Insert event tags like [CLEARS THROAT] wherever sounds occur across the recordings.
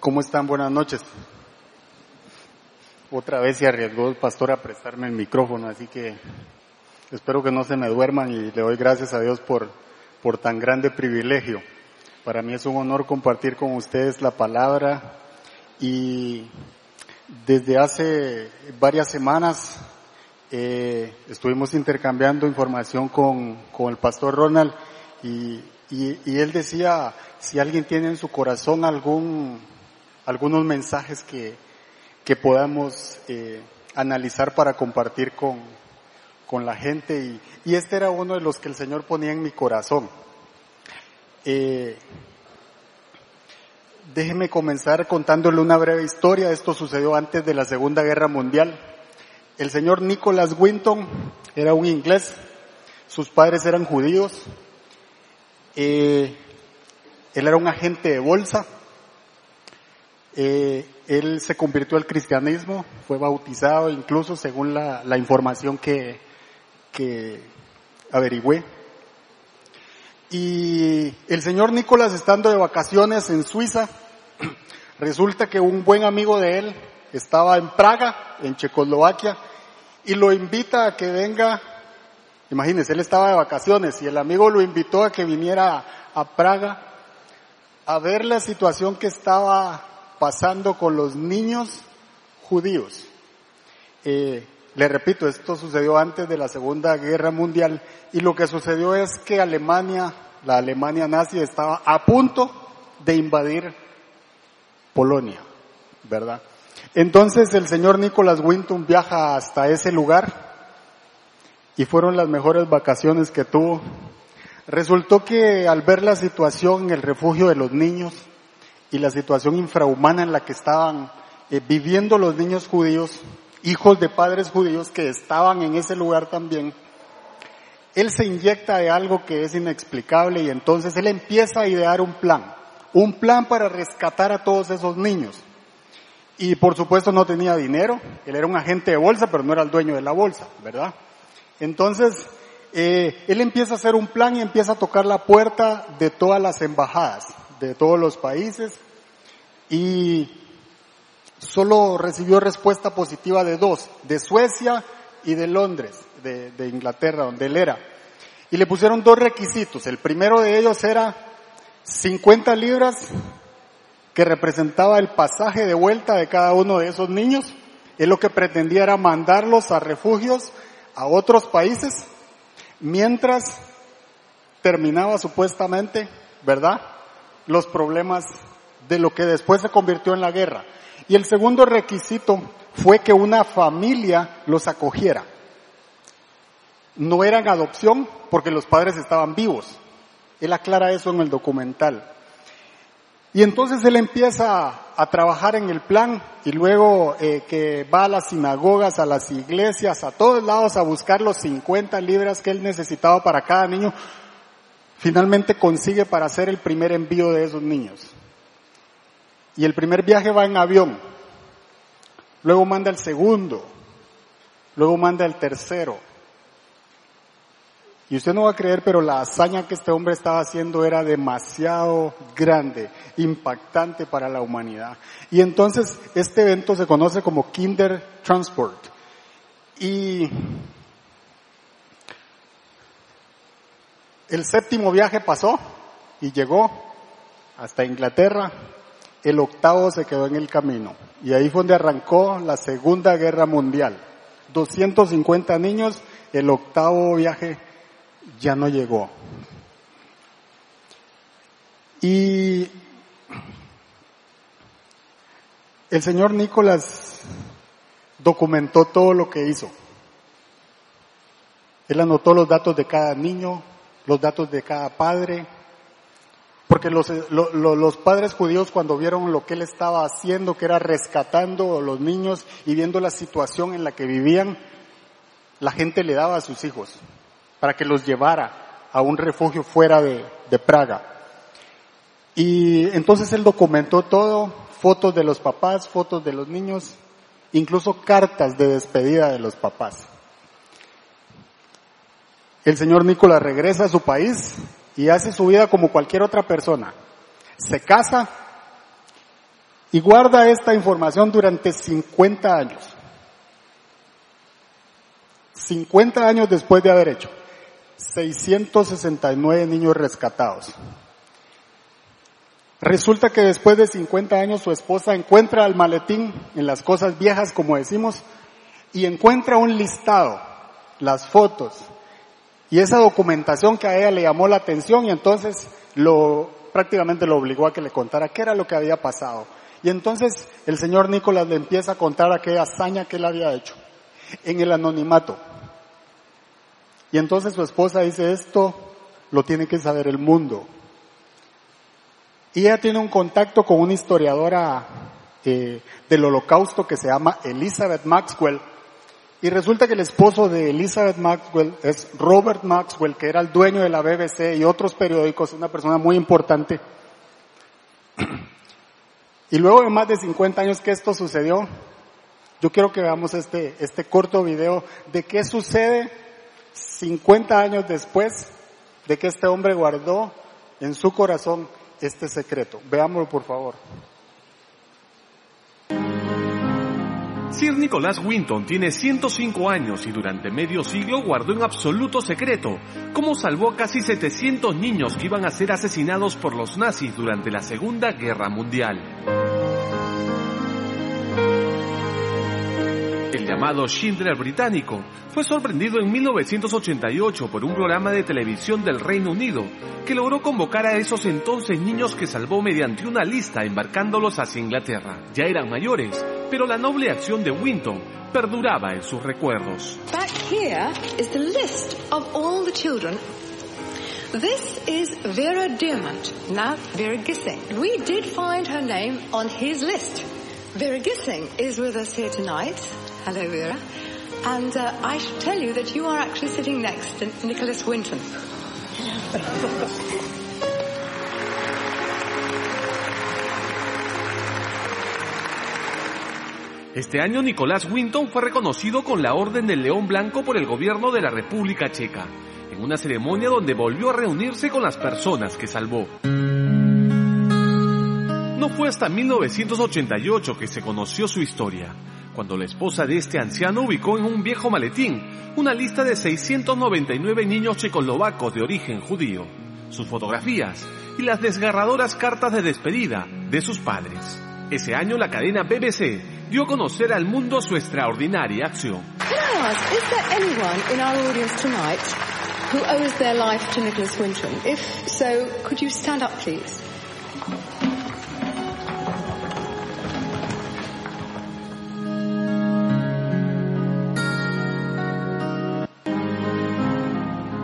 ¿Cómo están? Buenas noches. Otra vez se arriesgó el pastor a prestarme el micrófono, así que espero que no se me duerman y le doy gracias a Dios por, por tan grande privilegio. Para mí es un honor compartir con ustedes la palabra y desde hace varias semanas eh, estuvimos intercambiando información con, con el pastor Ronald y, y, y él decía, si alguien tiene en su corazón algún, algunos mensajes que, que podamos eh, analizar para compartir con, con la gente y, y, este era uno de los que el Señor ponía en mi corazón. Eh, déjeme comenzar contándole una breve historia. Esto sucedió antes de la Segunda Guerra Mundial. El señor Nicholas Winton era un inglés, sus padres eran judíos, eh, él era un agente de bolsa, eh, él se convirtió al cristianismo, fue bautizado incluso según la, información que, que averigüé. Y el señor Nicolás estando de vacaciones en Suiza, [CLEARS THROAT] resulta que un buen amigo de él estaba en Praga, en Checoslovaquia, y lo invita a que venga, imagínense, él estaba de vacaciones y el amigo lo invitó a que viniera a Praga a ver la situación que estaba pasando con los niños judíos. Eh, le repito, esto sucedió antes de la Segunda Guerra Mundial y lo que sucedió es que Alemania, la Alemania nazi, estaba a punto de invadir Polonia, ¿verdad? Entonces el señor Nicholas Winton viaja hasta ese lugar y fueron las mejores vacaciones que tuvo. Resultó que al ver la situación en el refugio de los niños y la situación infrahumana en la que estaban eh, viviendo los niños judíos, hijos de padres judíos que estaban en ese lugar también, él se inyecta de algo que es inexplicable y entonces él empieza a idear un plan, un plan para rescatar a todos esos niños. Y por supuesto no tenía dinero, él era un agente de bolsa, pero no era el dueño de la bolsa, ¿verdad? Entonces, eh, él empieza a hacer un plan y empieza a tocar la puerta de todas las embajadas, de todos los países, y solo recibió respuesta positiva de dos, de Suecia y de Londres, de, Inglaterra, donde él era. Y le pusieron dos requisitos. El primero de ellos era 50 libras que representaba el pasaje de vuelta de cada uno de esos niños. Él lo que pretendía era mandarlos a refugios a otros países, mientras terminaba supuestamente, ¿verdad? Los problemas de lo que después se convirtió en la guerra. Y el segundo requisito fue que una familia los acogiera. No eran adopción porque los padres estaban vivos. Él aclara eso en el documental. Y entonces él empieza a trabajar en el plan y luego eh, que va a las sinagogas, a las iglesias, a todos lados a buscar los 50 libras que él necesitaba para cada niño, finalmente consigue para hacer el primer envío de esos niños. Y el primer viaje va en avión, luego manda el segundo, luego manda el tercero, y usted no va a creer, pero la hazaña que este hombre estaba haciendo era demasiado grande, impactante para la humanidad. Y entonces este evento se conoce como Kinder Transport. Y el séptimo viaje pasó y llegó hasta Inglaterra. El octavo se quedó en el camino. Y ahí fue donde arrancó la Segunda Guerra Mundial. 250 niños, el octavo viaje ya no llegó. Y el señor Nicolás documentó todo lo que hizo. Él anotó los datos de cada niño, los datos de cada padre, porque los, los, los, padres judíos cuando vieron lo que él estaba haciendo, que era rescatando a los niños y viendo la situación en la que vivían, la gente le daba a sus hijos para que los llevara a un refugio fuera de, de Praga. Y entonces él documentó todo, fotos de los papás, fotos de los niños, incluso cartas de despedida de los papás. El señor Nicolás regresa a su país y hace su vida como cualquier otra persona. Se casa y guarda esta información durante 50 años. 50 años después de haber hecho. 669 niños rescatados. Resulta que después de 50 años su esposa encuentra el maletín en las cosas viejas, como decimos, y encuentra un listado, las fotos, y esa documentación que a ella le llamó la atención y entonces lo, prácticamente lo obligó a que le contara qué era lo que había pasado. Y entonces el señor Nicolás le empieza a contar aquella hazaña que él había hecho en el anonimato. Y entonces su esposa dice, esto lo tiene que saber el mundo. Y ella tiene un contacto con una historiadora eh, del holocausto que se llama Elizabeth Maxwell. Y resulta que el esposo de Elizabeth Maxwell es Robert Maxwell, que era el dueño de la BBC y otros periódicos, una persona muy importante. Y luego de más de 50 años que esto sucedió, yo quiero que veamos este, este corto video de qué sucede 50 años después de que este hombre guardó en su corazón este secreto. Veámoslo por favor. Sir Nicholas Winton tiene 105 años y durante medio siglo guardó en absoluto secreto cómo salvó a casi 700 niños que iban a ser asesinados por los nazis durante la Segunda Guerra Mundial. Llamado Schindler británico fue sorprendido en 1988 por un programa de televisión del Reino Unido que logró convocar a esos entonces niños que salvó mediante una lista embarcándolos hacia Inglaterra. Ya eran mayores, pero la noble acción de Winton perduraba en sus recuerdos. Back here is the list of all the children. This is Vera Diamant, now Vera Gissing. We did find her name on his list. Vera Gissing is with us here tonight. Hello, Vera. And uh, I should tell you that you are actually sitting next to Nicholas Winton. Este año Nicolás Winton fue reconocido con la Orden del León Blanco por el gobierno de la República Checa, en una ceremonia donde volvió a reunirse con las personas que salvó. No fue hasta 1988 que se conoció su historia, cuando la esposa de este anciano ubicó en un viejo maletín una lista de 699 niños checoslovacos de origen judío, sus fotografías y las desgarradoras cartas de despedida de sus padres. Ese año la cadena BBC dio a conocer al mundo su extraordinaria acción. Nicholas Winton? If so, could you stand up, please?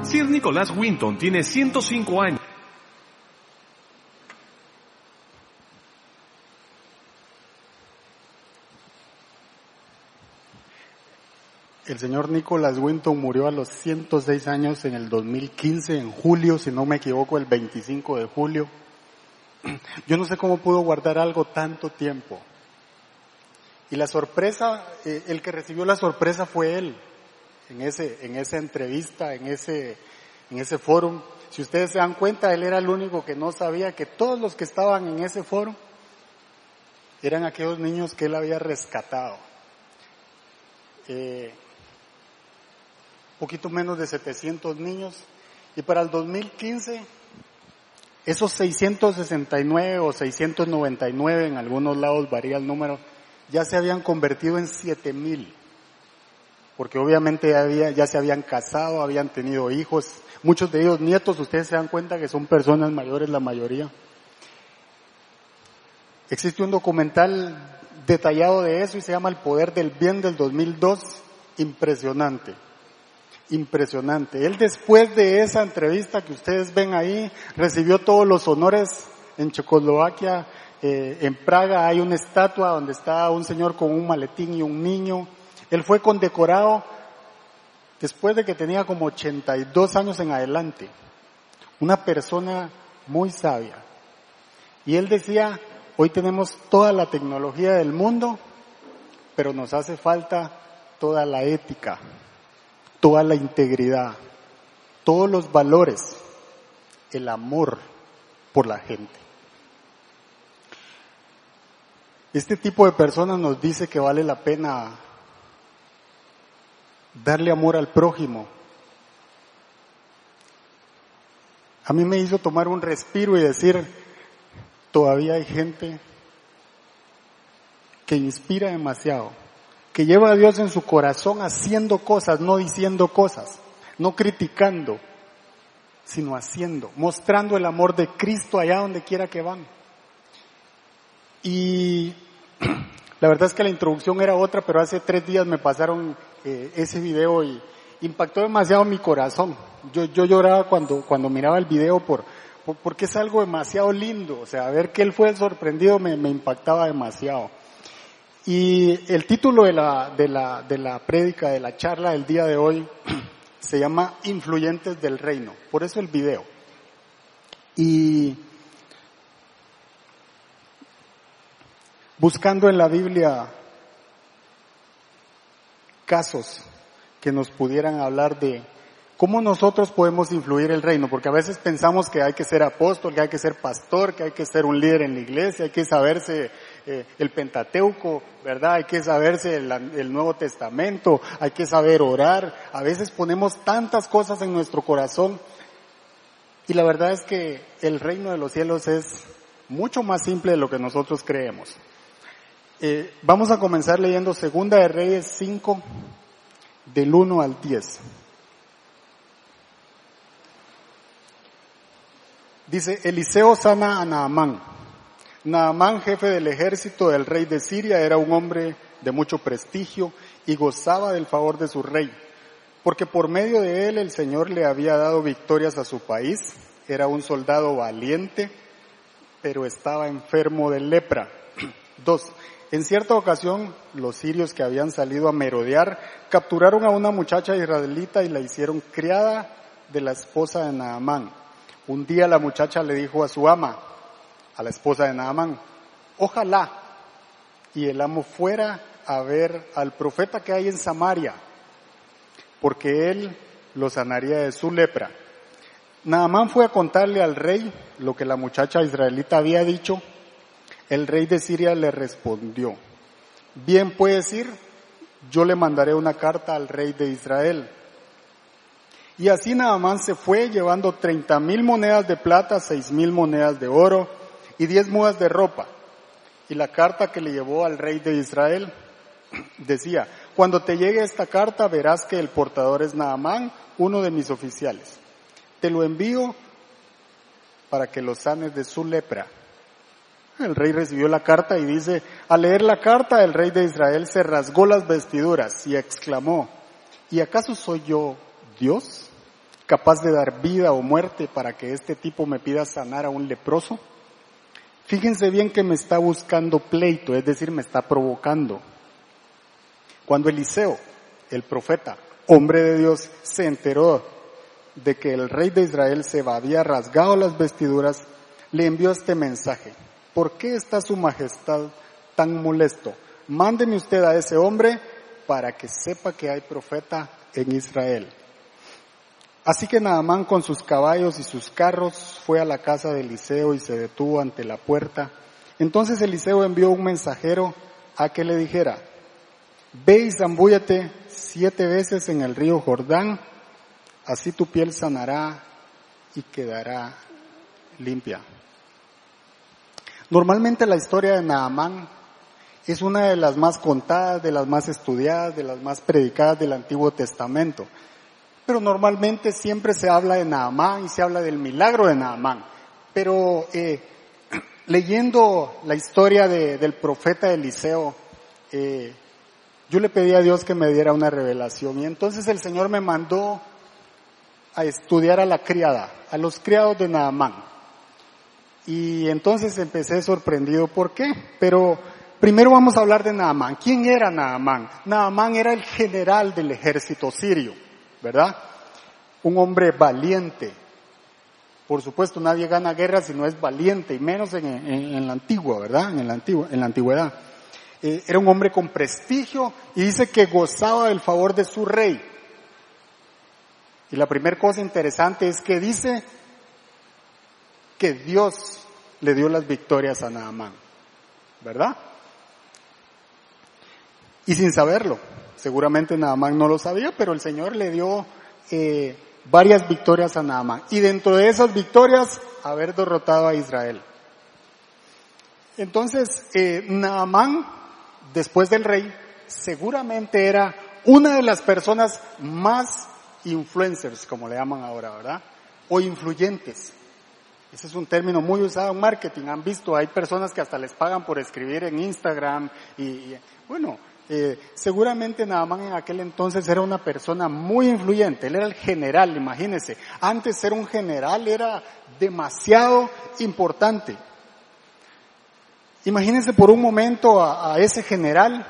Sir Nicholas Winton tiene 105 años. El señor Nicholas Winton murió a los 106 años en el 2015, en julio, si no me equivoco, el 25 de julio. Yo no sé cómo pudo guardar algo tanto tiempo. Y la sorpresa, eh, el que recibió la sorpresa fue él, en ese, en esa entrevista, en ese, en ese foro. Si ustedes se dan cuenta, él era el único que no sabía que todos los que estaban en ese foro eran aquellos niños que él había rescatado. Eh, poquito menos de 700 niños. Y para el 2015, esos 669 o 699, en algunos lados varía el número, ya se habían convertido en 7000. Porque obviamente había, ya se habían casado, habían tenido hijos, muchos de ellos nietos, ustedes se dan cuenta que son personas mayores la mayoría. Existe un documental detallado de eso y se llama El Poder del Bien del 2002, impresionante impresionante. Él después de esa entrevista que ustedes ven ahí, recibió todos los honores en Checoslovaquia, eh, en Praga hay una estatua donde está un señor con un maletín y un niño. Él fue condecorado después de que tenía como 82 años en adelante. Una persona muy sabia. Y él decía, hoy tenemos toda la tecnología del mundo, pero nos hace falta toda la ética, toda la integridad, todos los valores, el amor por la gente. Este tipo de personas nos dice que vale la pena darle amor al prójimo. A mí me hizo tomar un respiro y decir, todavía hay gente que inspira demasiado, que lleva a Dios en su corazón haciendo cosas, no diciendo cosas, no criticando, sino haciendo, mostrando el amor de Cristo allá donde quiera que van. Y [CLEARS THROAT] la verdad es que la introducción era otra, pero hace tres días me pasaron eh, ese video y impactó demasiado mi corazón. Yo, yo lloraba cuando, cuando miraba el video por, porque es algo demasiado lindo. O sea, ver que él fue el sorprendido me, me impactaba demasiado. Y el título de la, de la, de la prédica, de la charla del día de hoy, [CLEARS THROAT] se llama Influyentes del Reino. Por eso el video. Y buscando en la Biblia casos que nos pudieran hablar de cómo nosotros podemos influir el reino, porque a veces pensamos que hay que ser apóstol, que hay que ser pastor, que hay que ser un líder en la iglesia, hay que saberse eh, el Pentateuco, ¿verdad? Hay que saberse el, el Nuevo Testamento, hay que saber orar. A veces ponemos tantas cosas en nuestro corazón y la verdad es que el reino de los cielos es mucho más simple de lo que nosotros creemos. Eh, vamos a comenzar leyendo Segunda de Reyes 5, del 1 al 10. Dice, Eliseo sana a Naamán. Naamán, jefe del ejército del rey de Siria, era un hombre de mucho prestigio y gozaba del favor de su rey, porque por medio de él el Señor le había dado victorias a su país. Era un soldado valiente, pero estaba enfermo de lepra. [CLEARS THROAT] Dos, en cierta ocasión, los sirios que habían salido a merodear capturaron a una muchacha israelita y la hicieron criada de la esposa de Naamán. Un día la muchacha le dijo a su ama, a la esposa de Naamán, ojalá y el amo fuera a ver al profeta que hay en Samaria, porque él lo sanaría de su lepra. Naamán fue a contarle al rey lo que la muchacha israelita había dicho. El rey de Siria le respondió, bien puedes ir, yo le mandaré una carta al rey de Israel. Y así Naamán se fue llevando treinta mil monedas de plata, seis mil monedas de oro, y diez mudas de ropa. Y la carta que le llevó al rey de Israel decía, cuando te llegue esta carta verás que el portador es Naamán, uno de mis oficiales. Te lo envío para que lo sanes de su lepra. El rey recibió la carta y dice, al leer la carta el rey de Israel se rasgó las vestiduras y exclamó, ¿y acaso soy yo Dios capaz de dar vida o muerte para que este tipo me pida sanar a un leproso? Fíjense bien que me está buscando pleito, es decir, me está provocando. Cuando Eliseo, el profeta, hombre de Dios, se enteró de que el rey de Israel se había rasgado las vestiduras, le envió este mensaje. ¿Por qué está su majestad tan molesto? Mándeme usted a ese hombre para que sepa que hay profeta en Israel. Así que Naamán con sus caballos y sus carros fue a la casa de Eliseo y se detuvo ante la puerta. Entonces Eliseo envió un mensajero a que le dijera, ve y zambúllate siete veces en el río Jordán, así tu piel sanará y quedará limpia. Normalmente la historia de Naamán es una de las más contadas, de las más estudiadas, de las más predicadas del Antiguo Testamento pero normalmente siempre se habla de Naamán y se habla del milagro de Naamán. Pero eh, [CLEARS THROAT] leyendo la historia del profeta Eliseo, eh, yo le pedí a Dios que me diera una revelación y entonces el Señor me mandó a estudiar a la criada, a los criados de Naamán. Y entonces empecé sorprendido por qué, pero primero vamos a hablar de Naamán. ¿Quién era Naamán? Naamán era el general del ejército sirio. ¿verdad? Un hombre valiente. Por supuesto, nadie gana guerra si no es valiente, y menos en, la antigua, ¿verdad? En en la antigüedad. Eh, era un hombre con prestigio y dice que gozaba del favor de su rey. Y la primera cosa interesante es que dice que Dios le dio las victorias a Naamán, ¿verdad? Y sin saberlo. Seguramente Naamán no lo sabía, pero el Señor le dio eh, varias victorias a Naamán. Y dentro de esas victorias, haber derrotado a Israel. Entonces, eh, Naamán, después del rey, seguramente era una de las personas más influencers, como le llaman ahora, ¿verdad? O influyentes. Ese es un término muy usado en marketing. Han visto, hay personas que hasta les pagan por escribir en Instagram y, bueno, eh, seguramente Naamán en aquel entonces era una persona muy influyente. Él era el general, imagínense. Antes ser un general era demasiado importante. Imagínense por un momento a, a ese general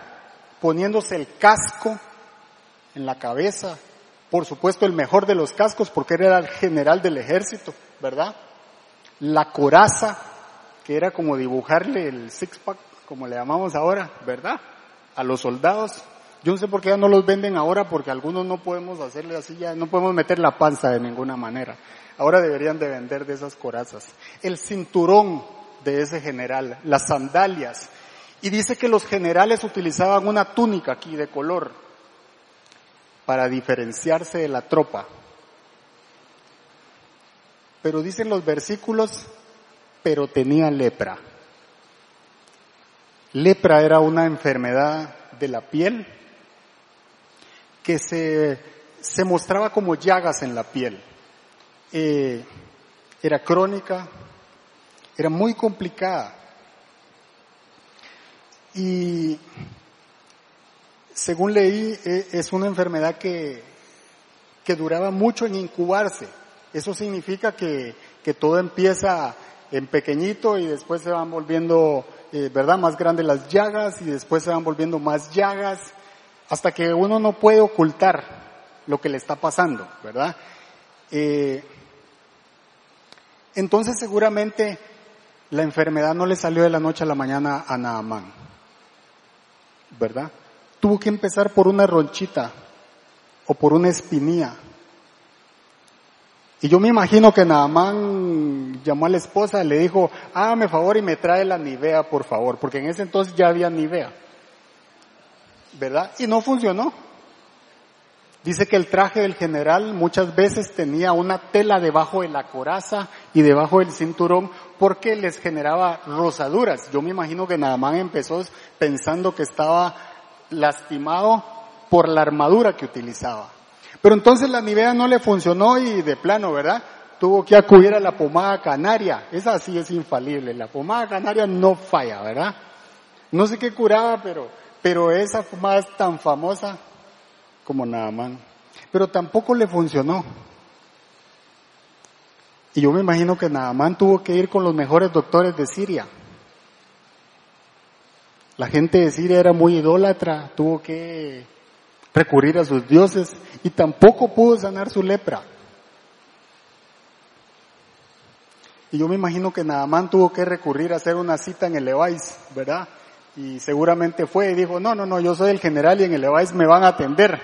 poniéndose el casco en la cabeza, por supuesto el mejor de los cascos porque él era el general del ejército, ¿verdad? La coraza, que era como dibujarle el six-pack, como le llamamos ahora, ¿verdad? A los soldados. Yo no sé por qué ya no los venden ahora porque algunos no podemos hacerle así ya, no podemos meter la panza de ninguna manera. Ahora deberían de vender de esas corazas. El cinturón de ese general, las sandalias. Y dice que los generales utilizaban una túnica aquí de color para diferenciarse de la tropa. Pero dicen los versículos, pero tenía lepra. Lepra era una enfermedad de la piel que se, se mostraba como llagas en la piel. Eh, era crónica, era muy complicada. Y según leí, e, es una enfermedad que, que duraba mucho en incubarse. Eso significa que, que todo empieza en pequeñito y después se van volviendo, eh, ¿verdad? Más grandes las llagas y después se van volviendo más llagas hasta que uno no puede ocultar lo que le está pasando, ¿verdad? Eh, entonces seguramente la enfermedad no le salió de la noche a la mañana a Naamán, ¿verdad? Tuvo que empezar por una ronchita o por una espinía. Y yo me imagino que Naamán llamó a la esposa y le dijo, hágame favor y me trae la Nivea, por favor, porque en ese entonces ya había Nivea. ¿Verdad? Y no funcionó. Dice que el traje del general muchas veces tenía una tela debajo de la coraza y debajo del cinturón porque les generaba rosaduras. Yo me imagino que Naamán empezó pensando que estaba lastimado por la armadura que utilizaba. Pero entonces la Nivea no le funcionó y de plano, ¿verdad? Tuvo que acudir a la pomada canaria. Esa sí es infalible. La pomada canaria no falla, ¿verdad? No sé qué curaba, pero, pero esa pomada es tan famosa como Naamán. Pero tampoco le funcionó. Y yo me imagino que Naamán tuvo que ir con los mejores doctores de Siria. La gente de Siria era muy idólatra, tuvo que recurrir a sus dioses y tampoco pudo sanar su lepra. Y yo me imagino que Naamán tuvo que recurrir a hacer una cita en el Levais, ¿verdad? Y seguramente fue y dijo, no, no, no, yo soy el general y en el Levais me van a atender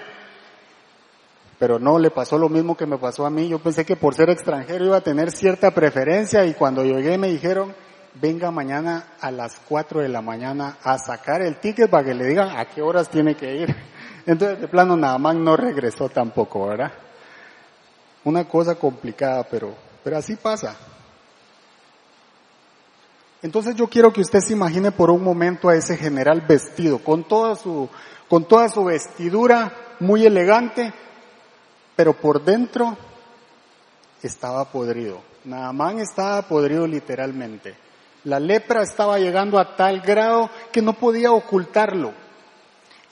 pero no le pasó lo mismo que me pasó a mí. Yo pensé que por ser extranjero iba a tener cierta preferencia y cuando llegué me dijeron, venga mañana a las 4 de la mañana a sacar el ticket para que le digan a qué horas tiene que ir. [LAUGHS] Entonces de plano nada más no regresó tampoco, ¿verdad? Una cosa complicada, pero, pero así pasa. Entonces yo quiero que usted se imagine por un momento a ese general vestido, con toda su, con toda su vestidura muy elegante, pero por dentro estaba podrido. Naamán estaba podrido literalmente. La lepra estaba llegando a tal grado que no podía ocultarlo.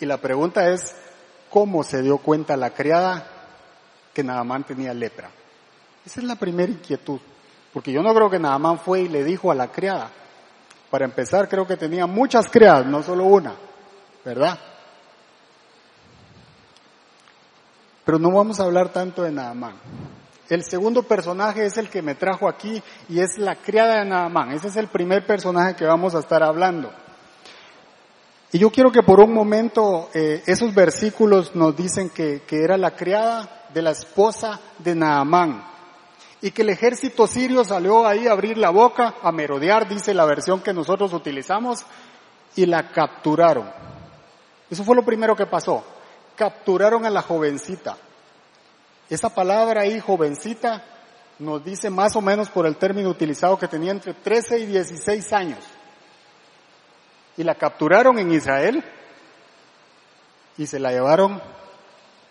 Y la pregunta es, ¿cómo se dio cuenta la criada que Naamán tenía lepra? Esa es la primera inquietud. Porque yo no creo que Naamán fue y le dijo a la criada. Para empezar, creo que tenía muchas criadas, no solo una, ¿verdad? Pero no vamos a hablar tanto de Naamán. El segundo personaje es el que me trajo aquí y es la criada de Naamán. Ese es el primer personaje que vamos a estar hablando. Y yo quiero que por un momento eh, esos versículos nos dicen que, que era la criada de la esposa de Naamán y que el ejército sirio salió ahí a abrir la boca, a merodear, dice la versión que nosotros utilizamos, y la capturaron. Eso fue lo primero que pasó. Capturaron a la jovencita. Esa palabra ahí, jovencita, nos dice más o menos por el término utilizado que tenía entre 13 y 16 años. Y la capturaron en Israel y se la llevaron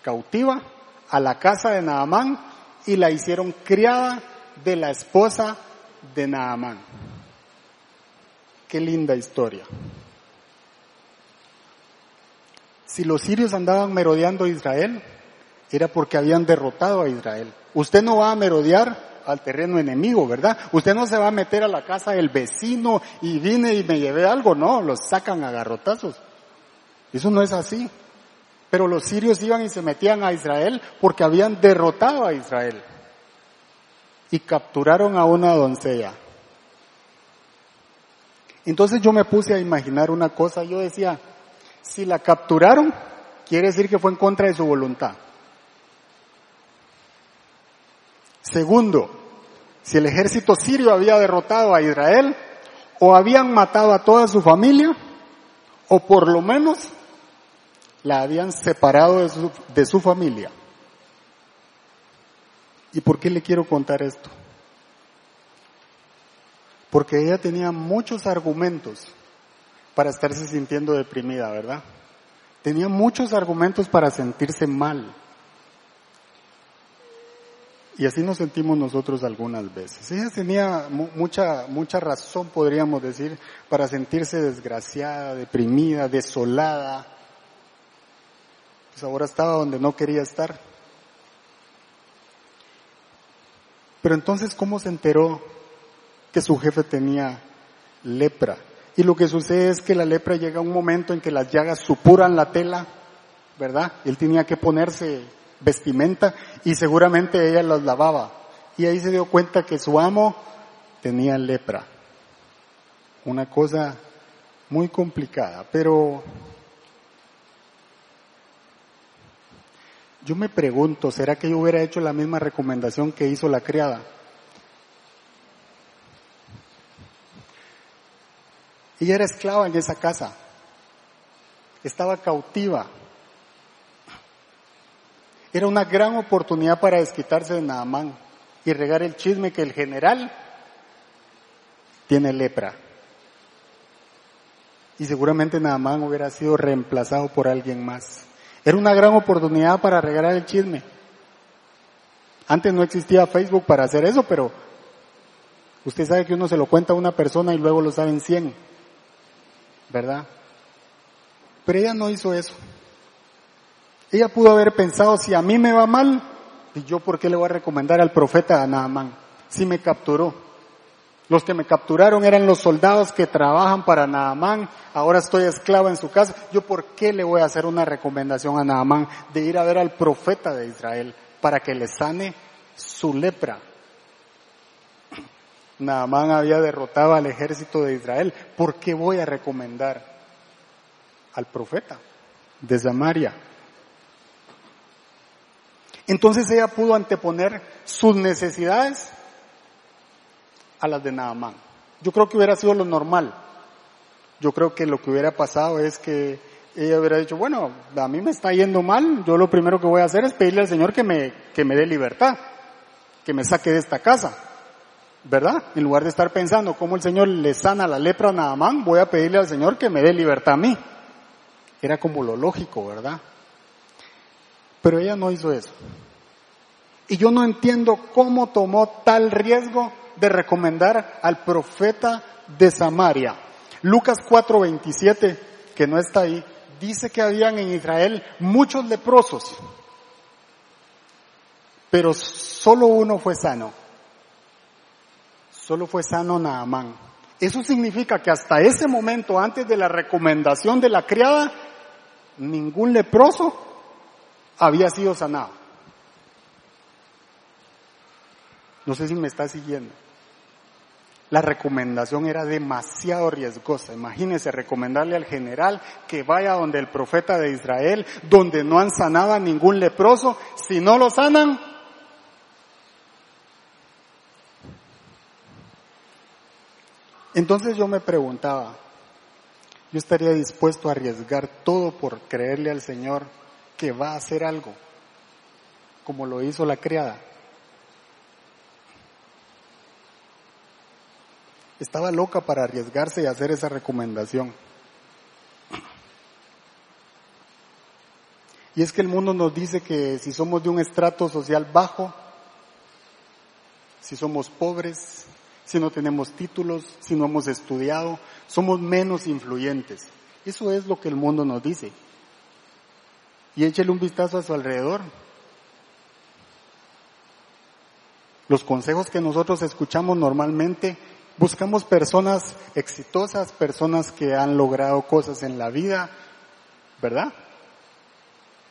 cautiva a la casa de Naamán y la hicieron criada de la esposa de Naamán. Qué linda historia. Si los sirios andaban merodeando Israel, era porque habían derrotado a Israel. Usted no va a merodear al terreno enemigo, ¿verdad? Usted no se va a meter a la casa del vecino y vine y me llevé algo, no, los sacan a garrotazos. Eso no es así. Pero los sirios iban y se metían a Israel porque habían derrotado a Israel. Y capturaron a una doncella. Entonces yo me puse a imaginar una cosa, yo decía, si la capturaron, quiere decir que fue en contra de su voluntad. Segundo, si el ejército sirio había derrotado a Israel, o habían matado a toda su familia, o por lo menos la habían separado de su, de su familia. ¿Y por qué le quiero contar esto? Porque ella tenía muchos argumentos para estarse sintiendo deprimida, ¿verdad? Tenía muchos argumentos para sentirse mal. Y así nos sentimos nosotros algunas veces. Ella tenía mucha, mucha razón, podríamos decir, para sentirse desgraciada, deprimida, desolada. Pues ahora estaba donde no quería estar. Pero entonces, ¿cómo se enteró que su jefe tenía lepra? Y lo que sucede es que la lepra llega a un momento en que las llagas supuran la tela, ¿verdad? Él tenía que ponerse vestimenta y seguramente ella las lavaba. Y ahí se dio cuenta que su amo tenía lepra. Una cosa muy complicada, pero yo me pregunto, ¿será que yo hubiera hecho la misma recomendación que hizo la criada? Ella era esclava en esa casa, estaba cautiva, era una gran oportunidad para desquitarse de Naamán y regar el chisme que el general tiene lepra. Y seguramente Naamán hubiera sido reemplazado por alguien más. Era una gran oportunidad para regar el chisme. Antes no existía Facebook para hacer eso, pero usted sabe que uno se lo cuenta a una persona y luego lo saben cien. ¿Verdad? Pero ella no hizo eso. Ella pudo haber pensado, si a mí me va mal, ¿y yo por qué le voy a recomendar al profeta a Naamán? Si me capturó. Los que me capturaron eran los soldados que trabajan para Naamán, ahora estoy esclava en su casa. ¿Yo por qué le voy a hacer una recomendación a Naamán de ir a ver al profeta de Israel para que le sane su lepra? Naamán había derrotado al ejército de Israel. ¿Por qué voy a recomendar al profeta de Samaria? Entonces ella pudo anteponer sus necesidades a las de Naamán. Yo creo que hubiera sido lo normal. Yo creo que lo que hubiera pasado es que ella hubiera dicho, bueno, a mí me está yendo mal, yo lo primero que voy a hacer es pedirle al Señor que me, que me dé libertad, que me saque de esta casa. ¿Verdad? En lugar de estar pensando cómo el Señor le sana la lepra a Naamán, voy a pedirle al Señor que me dé libertad a mí. Era como lo lógico, ¿verdad? Pero ella no hizo eso. Y yo no entiendo cómo tomó tal riesgo de recomendar al profeta de Samaria. Lucas 4:27, que no está ahí, dice que habían en Israel muchos leprosos, pero solo uno fue sano. Solo fue sano Naamán. Eso significa que hasta ese momento, antes de la recomendación de la criada, ningún leproso había sido sanado. No sé si me está siguiendo. La recomendación era demasiado riesgosa. Imagínese recomendarle al general que vaya donde el profeta de Israel, donde no han sanado a ningún leproso. Si no lo sanan, entonces yo me preguntaba, Yo estaría dispuesto a arriesgar todo por creerle al Señor que va a hacer algo, como lo hizo la criada. Estaba loca para arriesgarse y hacer esa recomendación. Y es que el mundo nos dice que si somos de un estrato social bajo, si somos pobres, si no tenemos títulos, si no hemos estudiado, somos menos influyentes. Eso es lo que el mundo nos dice. Y échele un vistazo a su alrededor. Los consejos que nosotros escuchamos normalmente, buscamos personas exitosas, personas que han logrado cosas en la vida, ¿verdad?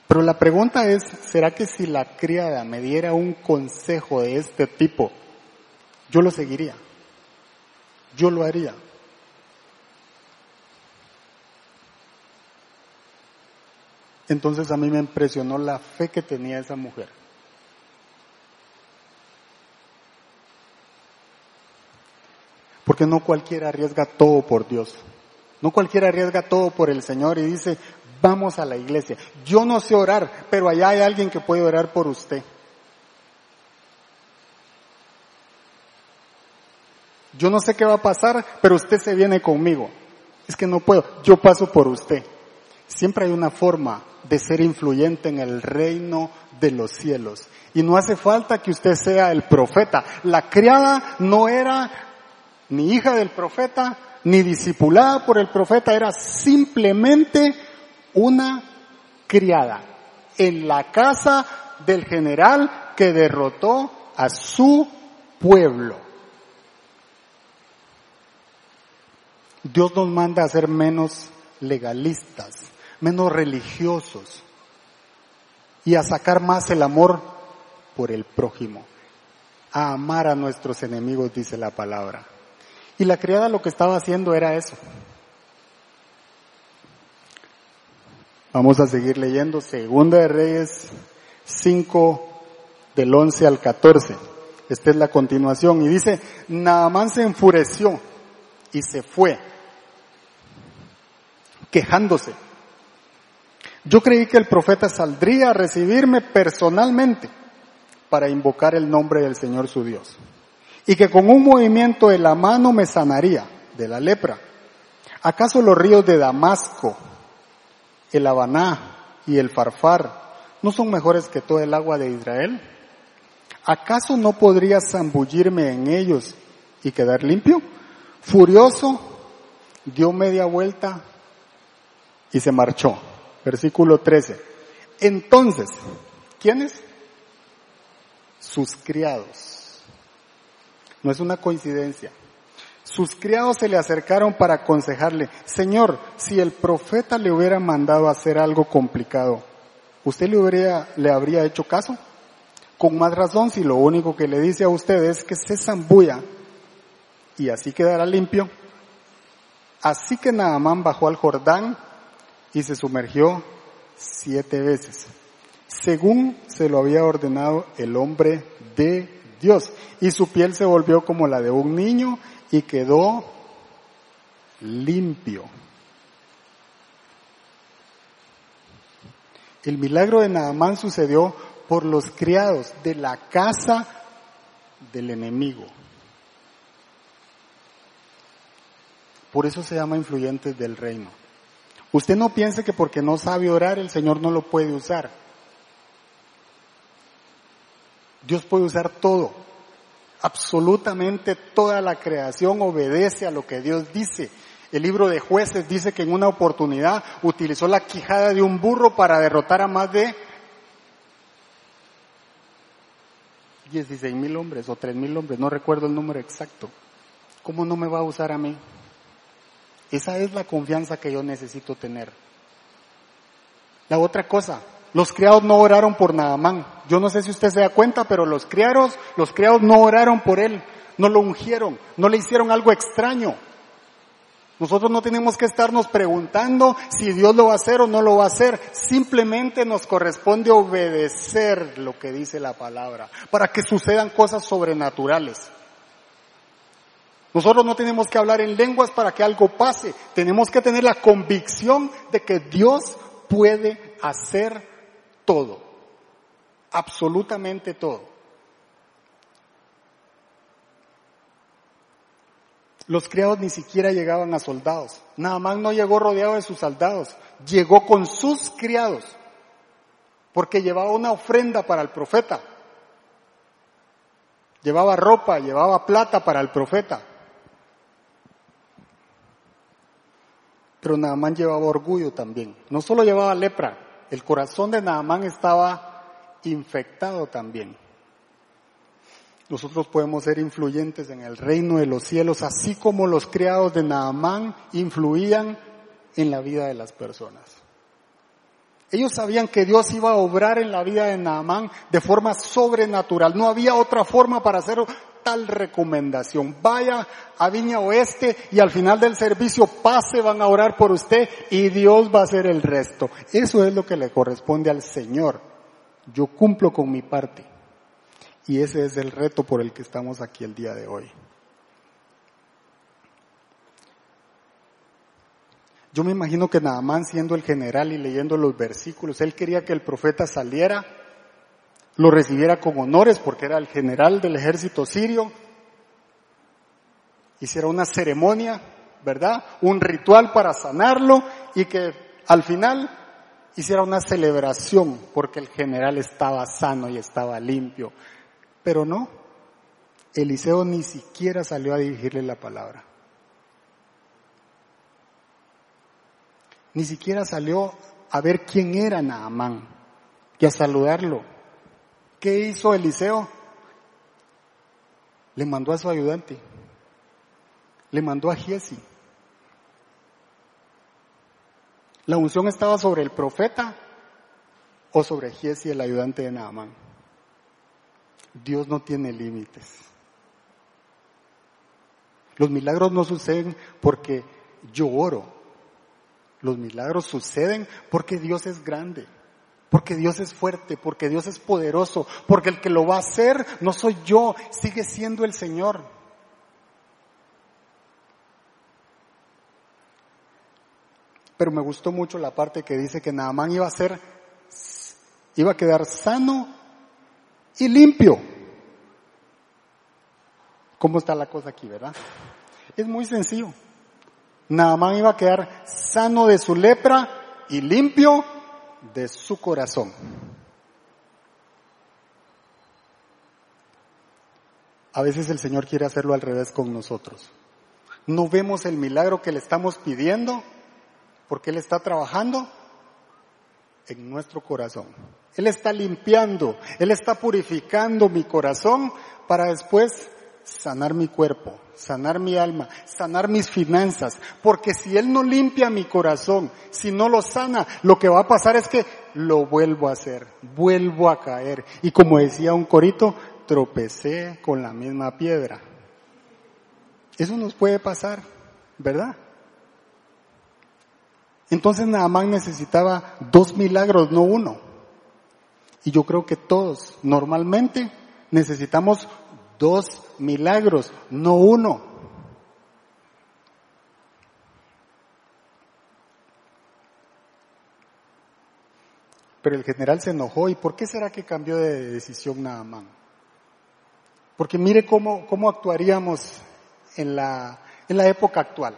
Pero la pregunta es, ¿será que si la criada me diera un consejo de este tipo, yo lo seguiría? Yo lo haría. Entonces a mí me impresionó la fe que tenía esa mujer. Porque no cualquiera arriesga todo por Dios. No cualquiera arriesga todo por el Señor y dice, Vamos a la iglesia. Yo no sé orar, pero allá hay alguien que puede orar por usted. Yo no sé qué va a pasar, pero usted se viene conmigo. Es que no puedo, yo paso por usted. Siempre hay una forma de ser influyente en el reino de los cielos. Y no hace falta que usted sea el profeta. La criada no era ni hija del profeta, ni discipulada por el profeta, era simplemente una criada en la casa del general que derrotó a su pueblo. Dios nos manda a ser menos legalistas, menos religiosos y a sacar más el amor por el prójimo, a amar a nuestros enemigos, dice la palabra. Y la criada lo que estaba haciendo era eso, Vamos a seguir leyendo Segunda de Reyes 5 del 11 al 14. Esta es la continuación. Y dice, Naamán se enfureció y se fue, quejándose. Yo creí que el profeta saldría a recibirme personalmente para invocar el nombre del Señor su Dios. Y que con un movimiento de la mano me sanaría de la lepra. ¿Acaso los ríos de Damasco el Habaná y el Farfar no son mejores que todo el agua de Israel? ¿Acaso no podría zambullirme en ellos y quedar limpio? Furioso, dio media vuelta y se marchó. Versículo 13. Entonces, ¿quiénes? Sus criados. No es una coincidencia. Sus criados se le acercaron para aconsejarle, Señor, si el profeta le hubiera mandado hacer algo complicado, ¿usted le, hubiera, le habría hecho caso? Con más razón si lo único que le dice a usted es que se zambulla y así quedará limpio. Así que Naamán bajó al Jordán y se sumergió siete veces, según se lo había ordenado el hombre de Dios. Y su piel se volvió como la de un niño y quedó limpio. El milagro de Naamán sucedió por los criados de la casa del enemigo. Por eso se llama influyentes del reino. Usted no piense que porque no sabe orar el Señor no lo puede usar. Dios puede usar todo. Absolutamente toda la creación obedece a lo que Dios dice. El libro de jueces dice que en una oportunidad utilizó la quijada de un burro para derrotar a más de 16 mil hombres o 3 mil hombres, no recuerdo el número exacto. ¿Cómo no me va a usar a mí? Esa es la confianza que yo necesito tener. La otra cosa, los criados no oraron por Naamán. Yo no sé si usted se da cuenta, pero los criados, los criados no oraron por él, no lo ungieron, no le hicieron algo extraño. Nosotros no tenemos que estarnos preguntando si Dios lo va a hacer o no lo va a hacer. Simplemente nos corresponde obedecer lo que dice la palabra para que sucedan cosas sobrenaturales. Nosotros no tenemos que hablar en lenguas para que algo pase. Tenemos que tener la convicción de que Dios puede hacer todo. Absolutamente todo. Los criados ni siquiera llegaban a soldados. Nada más no llegó rodeado de sus soldados. Llegó con sus criados. Porque llevaba una ofrenda para el profeta. Llevaba ropa, llevaba plata para el profeta. Pero Naamán llevaba orgullo también. No solo llevaba lepra, el corazón de Naamán estaba infectado también. Nosotros podemos ser influyentes en el reino de los cielos, así como los criados de Naamán influían en la vida de las personas. Ellos sabían que Dios iba a obrar en la vida de Naamán de forma sobrenatural. No había otra forma para hacer tal recomendación. Vaya a Viña Oeste y al final del servicio pase, van a orar por usted y Dios va a hacer el resto. Eso es lo que le corresponde al Señor. Yo cumplo con mi parte. Y ese es el reto por el que estamos aquí el día de hoy. Yo me imagino que Naamán siendo el general y leyendo los versículos, él quería que el profeta saliera, lo recibiera con honores porque era el general del ejército sirio, hiciera una ceremonia, ¿verdad? Un ritual para sanarlo y que al final hiciera una celebración porque el general estaba sano y estaba limpio. Pero no, Eliseo ni siquiera salió a dirigirle la palabra. Ni siquiera salió a ver quién era Naamán y a saludarlo. ¿Qué hizo Eliseo? Le mandó a su ayudante. Le mandó a Giesi. ¿La unción estaba sobre el profeta o sobre Giesi, el ayudante de Naamán? Dios no tiene límites. Los milagros no suceden porque yo oro. Los milagros suceden porque Dios es grande, porque Dios es fuerte, porque Dios es poderoso, porque el que lo va a hacer no soy yo, sigue siendo el Señor. Pero me gustó mucho la parte que dice que Naamán iba a ser, iba a quedar sano y limpio. ¿Cómo está la cosa aquí, verdad? Es muy sencillo. Naamán iba a quedar sano de su lepra y limpio de su corazón. A veces el Señor quiere hacerlo al revés con nosotros. No vemos el milagro que le estamos pidiendo porque Él está trabajando en nuestro corazón. Él está limpiando, Él está purificando mi corazón para después sanar mi cuerpo, sanar mi alma, sanar mis finanzas, porque si Él no limpia mi corazón, si no lo sana, lo que va a pasar es que lo vuelvo a hacer, vuelvo a caer. Y como decía un corito, tropecé con la misma piedra. Eso nos puede pasar, ¿verdad? Entonces Naamán necesitaba dos milagros, no uno. Y yo creo que todos normalmente necesitamos dos milagros, no uno. Pero el general se enojó. ¿Y por qué será que cambió de decisión Naamán? Porque mire cómo, cómo actuaríamos en la, en la época actual.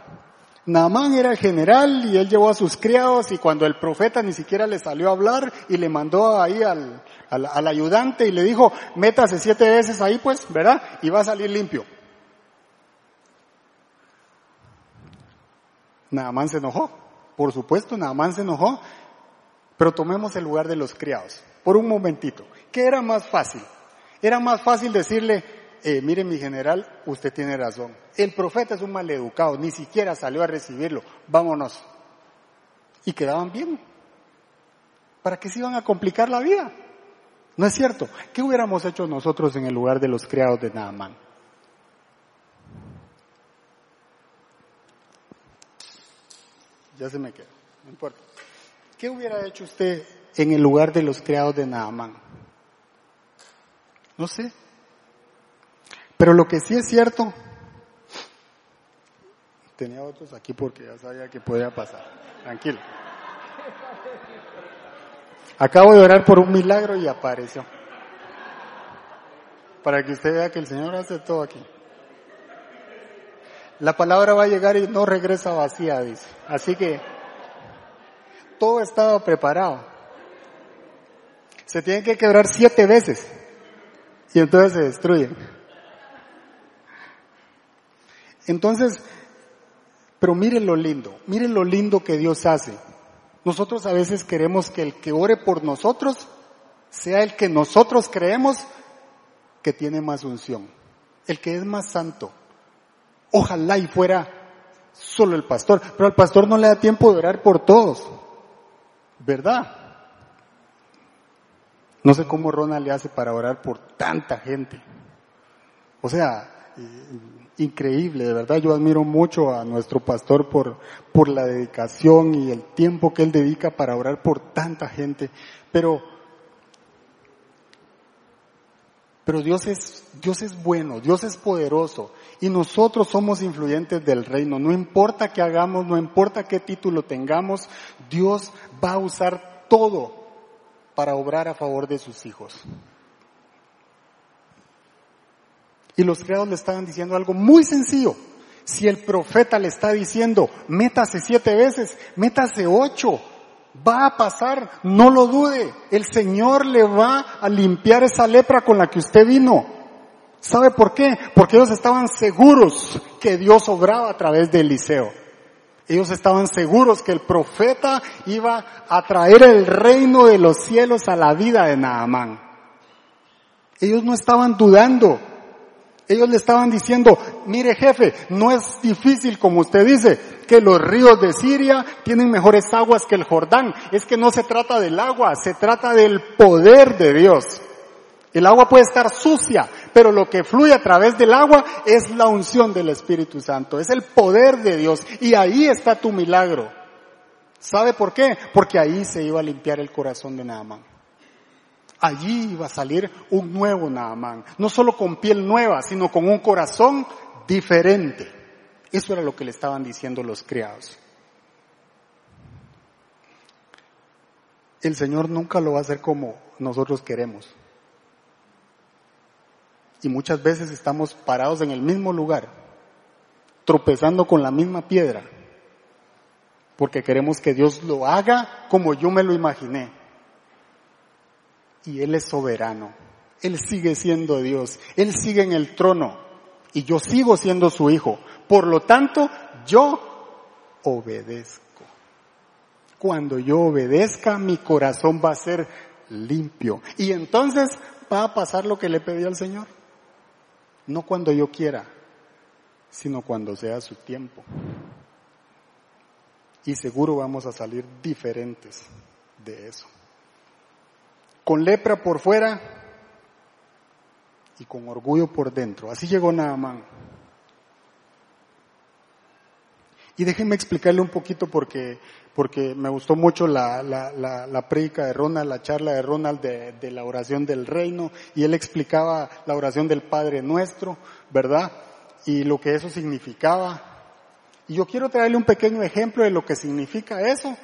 Naamán era el general y él llevó a sus criados y cuando el profeta ni siquiera le salió a hablar y le mandó ahí al, al, ayudante y le dijo, métase siete veces ahí pues, ¿verdad? Y va a salir limpio. Naamán se enojó, por supuesto, Naamán se enojó, pero tomemos el lugar de los criados, por un momentito. ¿Qué era más fácil? Era más fácil decirle, eh, mire mi general, usted tiene razón. El profeta es un maleducado, ni siquiera salió a recibirlo, vámonos. Y quedaban bien. ¿Para qué se iban a complicar la vida? ¿No es cierto? ¿Qué hubiéramos hecho nosotros en el lugar de los criados de Naaman? Ya se me queda, no importa. ¿Qué hubiera hecho usted en el lugar de los criados de Naaman? No sé. Pero lo que sí es cierto Tenía otros aquí porque ya sabía que podía pasar. Tranquilo. Acabo de orar por un milagro y apareció. Para que usted vea que el Señor hace todo aquí. La palabra va a llegar y no regresa vacía, dice. Así que todo estaba preparado. Se tienen que quebrar siete veces y entonces se destruyen. Entonces, pero miren lo lindo, miren lo lindo que Dios hace. Nosotros a veces queremos que el que ore por nosotros sea el que nosotros creemos que tiene más unción, el que es más santo. Ojalá y fuera solo el pastor, pero al pastor no le da tiempo de orar por todos, ¿verdad? No sé cómo Ronald le hace para orar por tanta gente. O sea, increíble, de verdad yo admiro mucho a nuestro pastor por, por la dedicación y el tiempo que él dedica para orar por tanta gente, pero, pero Dios es, Dios es bueno, Dios es poderoso y nosotros somos influyentes del reino, no importa qué hagamos, no importa qué título tengamos, Dios va a usar todo para obrar a favor de sus hijos. Y los criados le estaban diciendo algo muy sencillo. Si el profeta le está diciendo, métase siete veces, métase ocho, va a pasar, no lo dude. El Señor le va a limpiar esa lepra con la que usted vino. ¿Sabe por qué? Porque ellos estaban seguros que Dios obraba a través de Eliseo. Ellos estaban seguros que el profeta iba a traer el reino de los cielos a la vida de Naamán. Ellos no estaban dudando. Ellos le estaban diciendo, mire jefe, no es difícil como usted dice, que los ríos de Siria tienen mejores aguas que el Jordán. Es que no se trata del agua, se trata del poder de Dios. El agua puede estar sucia, pero lo que fluye a través del agua es la unción del Espíritu Santo, es el poder de Dios. Y ahí está tu milagro. ¿Sabe por qué? Porque ahí se iba a limpiar el corazón de Naamán allí iba a salir un nuevo Naamán. No solo con piel nueva, sino con un corazón diferente. Eso era lo que le estaban diciendo los criados. El Señor nunca lo va a hacer como nosotros queremos. Y muchas veces estamos parados en el mismo lugar, tropezando con la misma piedra, porque queremos que Dios lo haga como yo me lo imaginé y Él es soberano. Él sigue siendo Dios. Él sigue en el trono. Y yo sigo siendo su hijo. Por lo tanto, yo obedezco. Cuando yo obedezca, mi corazón va a ser limpio. Y entonces va a pasar lo que le pedí al Señor. No cuando yo quiera, sino cuando sea su tiempo. Y seguro vamos a salir diferentes de eso con lepra por fuera y con orgullo por dentro. Así llegó Naamán. Y déjenme explicarle un poquito porque, porque me gustó mucho la, la, la, la predica de Ronald, la charla de Ronald de, de, la oración del reino, y él explicaba la oración del Padre Nuestro, ¿verdad? Y lo que eso significaba. Y yo quiero traerle un pequeño ejemplo de lo que significa eso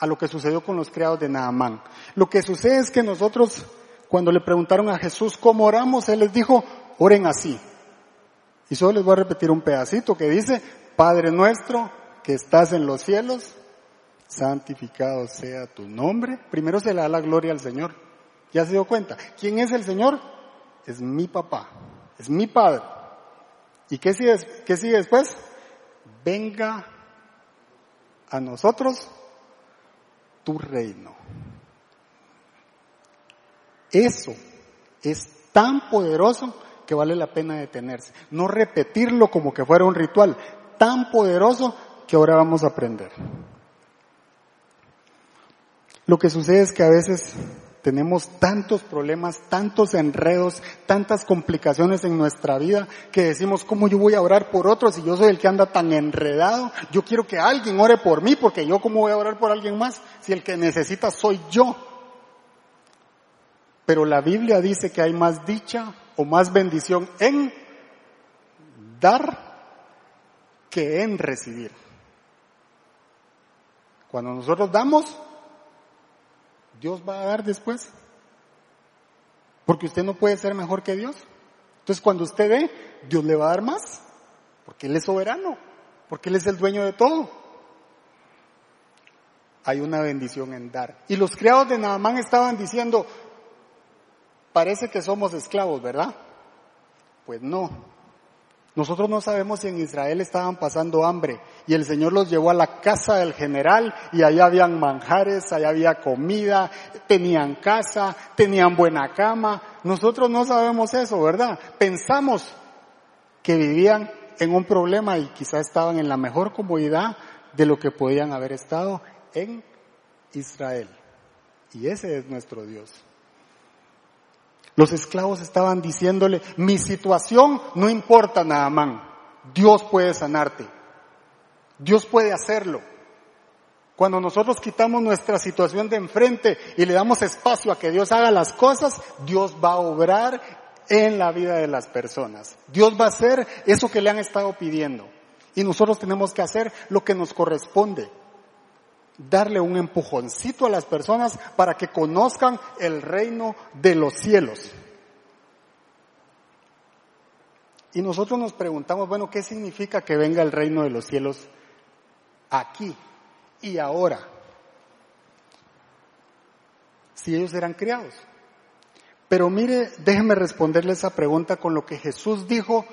a lo que sucedió con los criados de Naamán. Lo que sucede es que nosotros, cuando le preguntaron a Jesús cómo oramos, Él les dijo, oren así. Y solo les voy a repetir un pedacito que dice, Padre nuestro que estás en los cielos, santificado sea tu nombre. Primero se le da la gloria al Señor. ¿Ya se dio cuenta? ¿Quién es el Señor? Es mi papá, es mi padre. ¿Y qué sigue, qué sigue después? Venga a nosotros tu reino. Eso es tan poderoso que vale la pena detenerse. No repetirlo como que fuera un ritual, tan poderoso que ahora vamos a aprender. Lo que sucede es que a veces tenemos tantos problemas, tantos enredos, tantas complicaciones en nuestra vida que decimos, ¿cómo yo voy a orar por otros si yo soy el que anda tan enredado? Yo quiero que alguien ore por mí porque yo cómo voy a orar por alguien más si el que necesita soy yo. Pero la Biblia dice que hay más dicha o más bendición en dar que en recibir. Cuando nosotros damos, Dios va a dar después. Porque usted no puede ser mejor que Dios. Entonces cuando usted dé, Dios le va a dar más. Porque Él es soberano. Porque Él es el dueño de todo. Hay una bendición en dar. Y los criados de Naamán estaban diciendo, parece que somos esclavos, ¿verdad? Pues no. Nosotros no sabemos si en Israel estaban pasando hambre y el Señor los llevó a la casa del general y allá habían manjares, allá había comida, tenían casa, tenían buena cama. Nosotros no sabemos eso, ¿verdad? Pensamos que vivían en un problema y quizás estaban en la mejor comodidad de lo que podían haber estado en Israel. Y ese es nuestro Dios. Los esclavos estaban diciéndole, mi situación no importa nada más, Dios puede sanarte, Dios puede hacerlo. Cuando nosotros quitamos nuestra situación de enfrente y le damos espacio a que Dios haga las cosas, Dios va a obrar en la vida de las personas. Dios va a hacer eso que le han estado pidiendo. Y nosotros tenemos que hacer lo que nos corresponde darle un empujoncito a las personas para que conozcan el reino de los cielos. Y nosotros nos preguntamos, bueno, ¿qué significa que venga el reino de los cielos aquí y ahora? Si ellos eran criados. Pero mire, déjeme responderle esa pregunta con lo que Jesús dijo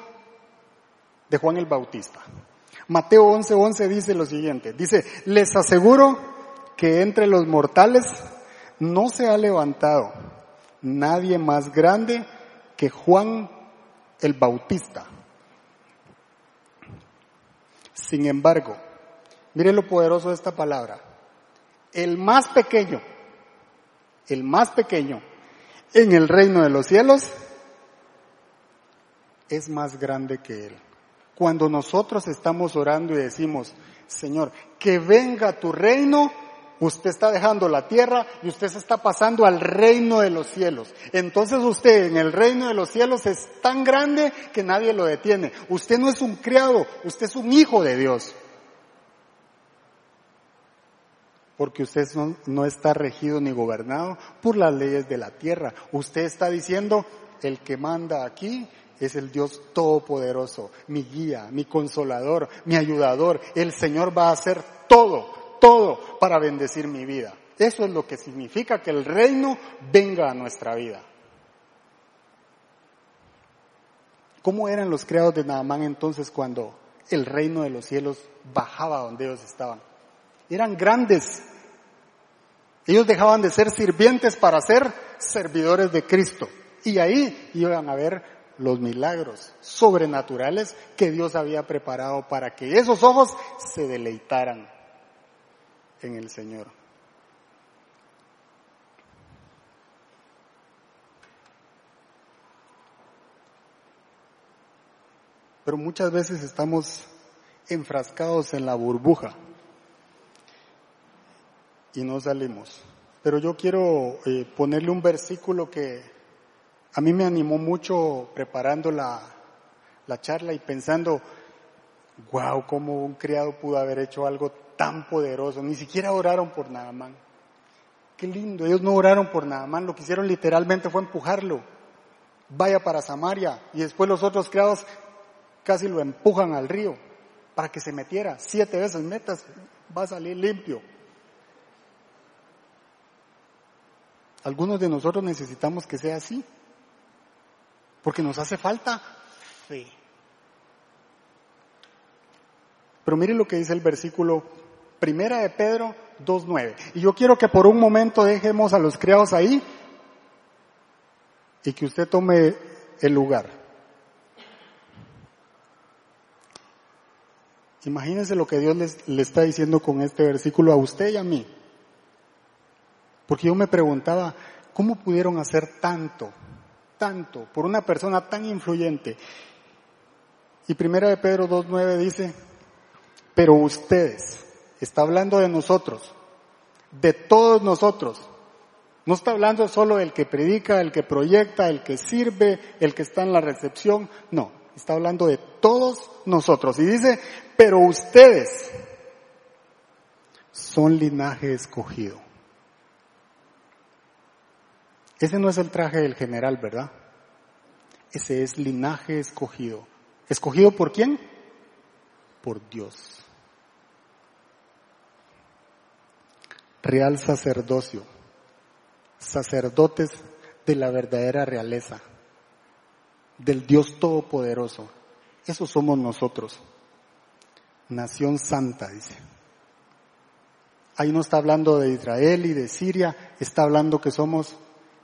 de Juan el Bautista. Mateo 11:11 11 dice lo siguiente, dice, les aseguro que entre los mortales no se ha levantado nadie más grande que Juan el Bautista. Sin embargo, mire lo poderoso de esta palabra, el más pequeño, el más pequeño en el reino de los cielos es más grande que él. Cuando nosotros estamos orando y decimos, Señor, que venga tu reino, usted está dejando la tierra y usted se está pasando al reino de los cielos. Entonces usted en el reino de los cielos es tan grande que nadie lo detiene. Usted no es un criado, usted es un hijo de Dios. Porque usted no, no está regido ni gobernado por las leyes de la tierra. Usted está diciendo, el que manda aquí es el Dios todopoderoso, mi guía, mi consolador, mi ayudador. El Señor va a hacer todo, todo para bendecir mi vida. Eso es lo que significa que el reino venga a nuestra vida. ¿Cómo eran los criados de Naamán entonces cuando el reino de los cielos bajaba donde ellos estaban? Eran grandes. Ellos dejaban de ser sirvientes para ser servidores de Cristo. Y ahí iban a ver los milagros sobrenaturales que Dios había preparado para que esos ojos se deleitaran en el Señor. Pero muchas veces estamos enfrascados en la burbuja y no salimos. Pero yo quiero eh, ponerle un versículo que a mí me animó mucho preparando la, la charla y pensando, wow, cómo un criado pudo haber hecho algo tan poderoso. Ni siquiera oraron por Naamán. Qué lindo, ellos no oraron por Naamán, lo que hicieron literalmente fue empujarlo. Vaya para Samaria y después los otros criados casi lo empujan al río para que se metiera. Siete veces metas, va a salir limpio. Algunos de nosotros necesitamos que sea así. Porque nos hace falta fe. Pero mire lo que dice el versículo primera de Pedro 2.9. Y yo quiero que por un momento dejemos a los criados ahí y que usted tome el lugar. Imagínense lo que Dios le está diciendo con este versículo a usted y a mí. Porque yo me preguntaba, ¿cómo pudieron hacer tanto tanto por una persona tan influyente. Y primera de Pedro 2.9 dice, pero ustedes, está hablando de nosotros, de todos nosotros. No está hablando solo del que predica, el que proyecta, el que sirve, el que está en la recepción. No, Está hablando de todos nosotros. Y dice, pero ustedes son linaje escogido. Ese no es el traje del general, ¿verdad? Ese es linaje escogido. ¿Escogido por quién? Por Dios. Real sacerdocio. Sacerdotes de la verdadera realeza. Del Dios Todopoderoso. Eso somos nosotros. Nación santa, dice. Ahí no está hablando de Israel y de Siria, está hablando que somos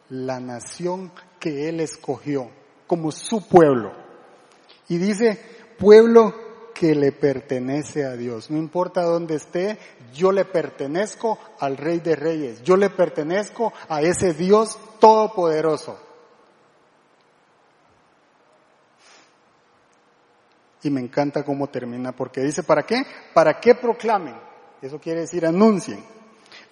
la nación que Él escogió como su pueblo. Y dice, pueblo que le pertenece a Dios. No importa dónde esté, yo le pertenezco al Rey de Reyes. Yo le pertenezco a ese Dios todopoderoso. Y me encanta cómo termina, porque dice, ¿para qué? ¿Para qué proclamen? Eso quiere decir anuncien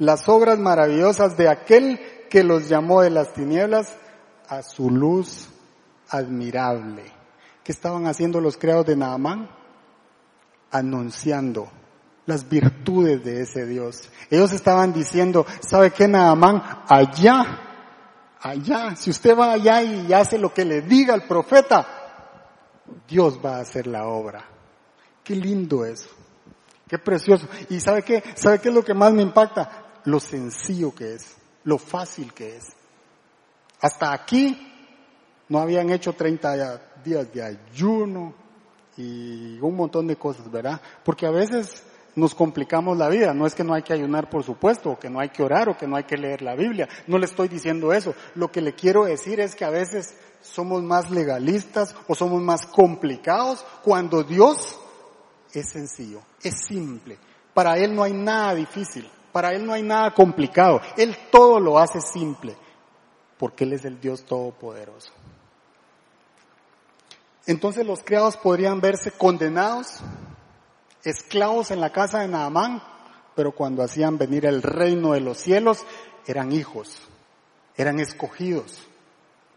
las obras maravillosas de aquel que los llamó de las tinieblas a su luz admirable. ¿Qué estaban haciendo los creados de Naamán? Anunciando las virtudes de ese Dios. Ellos estaban diciendo, ¿sabe qué Naamán? Allá, allá, si usted va allá y hace lo que le diga el profeta, Dios va a hacer la obra. Qué lindo eso. Qué precioso. ¿Y sabe qué? ¿Sabe qué es lo que más me impacta? Lo sencillo que es, lo fácil que es. Hasta aquí no habían hecho 30 días de ayuno y un montón de cosas, ¿verdad? Porque a veces nos complicamos la vida. No es que no hay que ayunar, por supuesto, o que no hay que orar, o que no hay que leer la Biblia. No le estoy diciendo eso. Lo que le quiero decir es que a veces somos más legalistas o somos más complicados cuando Dios es sencillo, es simple. Para Él no hay nada difícil, para Él no hay nada complicado. Él todo lo hace simple, porque Él es el Dios Todopoderoso. Entonces los criados podrían verse condenados, esclavos en la casa de Naamán, pero cuando hacían venir el reino de los cielos, eran hijos, eran escogidos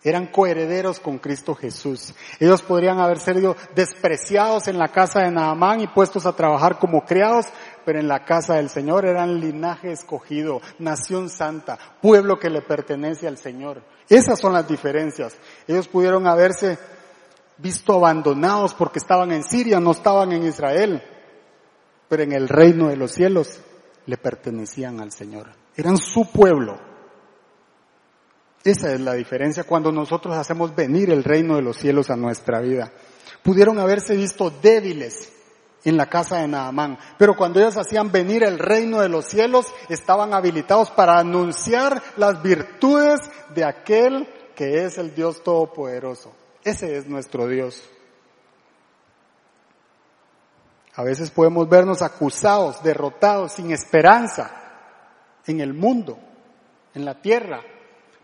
eran coherederos con Cristo Jesús. Ellos podrían haber sido despreciados en la casa de Naamán y puestos a trabajar como criados, pero en la casa del Señor eran linaje escogido, nación santa, pueblo que le pertenece al Señor. Esas son las diferencias. Ellos pudieron haberse visto abandonados porque estaban en Siria, no estaban en Israel, pero en el reino de los cielos le pertenecían al Señor. Eran su pueblo. Esa es la diferencia cuando nosotros hacemos venir el reino de los cielos a nuestra vida. Pudieron haberse visto débiles en la casa de Naamán, pero cuando ellos hacían venir el reino de los cielos, estaban habilitados para anunciar las virtudes de aquel que es el Dios Todopoderoso. Ese es nuestro Dios. A veces podemos vernos acusados, derrotados, sin esperanza en el mundo, en la tierra,